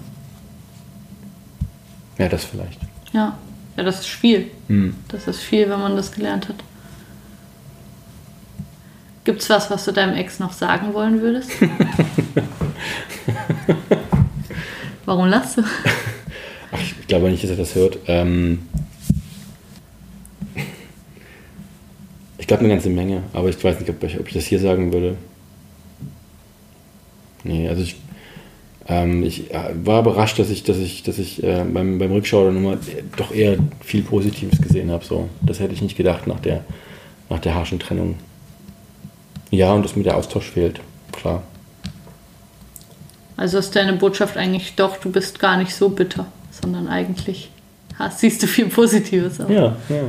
Ja, das vielleicht. Ja. Ja, das ist viel. Hm. Das ist viel, wenn man das gelernt hat. Gibt's was, was du deinem Ex noch sagen wollen würdest? <laughs> Warum lachst du? Ach, ich glaube nicht, dass er das hört. Ähm ich glaube eine ganze Menge, aber ich weiß nicht, ob ich, ob ich das hier sagen würde. Nee, also ich, ähm, ich äh, war überrascht, dass ich, dass ich, dass ich äh, beim, beim Rückschau dann immer doch eher viel Positives gesehen habe. So. Das hätte ich nicht gedacht nach der, nach der harschen Trennung. Ja, und dass mir der Austausch fehlt, klar. Also ist deine Botschaft eigentlich doch, du bist gar nicht so bitter, sondern eigentlich hast, siehst du viel Positives auch. Ja, ja.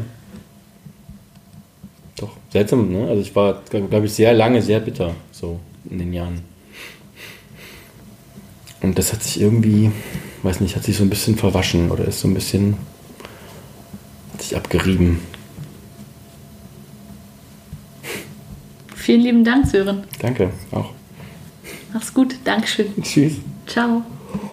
Doch, seltsam, ne? Also ich war, glaube ich, sehr lange sehr bitter, so in den Jahren. Und das hat sich irgendwie, weiß nicht, hat sich so ein bisschen verwaschen oder ist so ein bisschen, hat sich abgerieben. Vielen lieben Dank, Sören. Danke, auch. Mach's gut. Dankeschön. Tschüss. Ciao.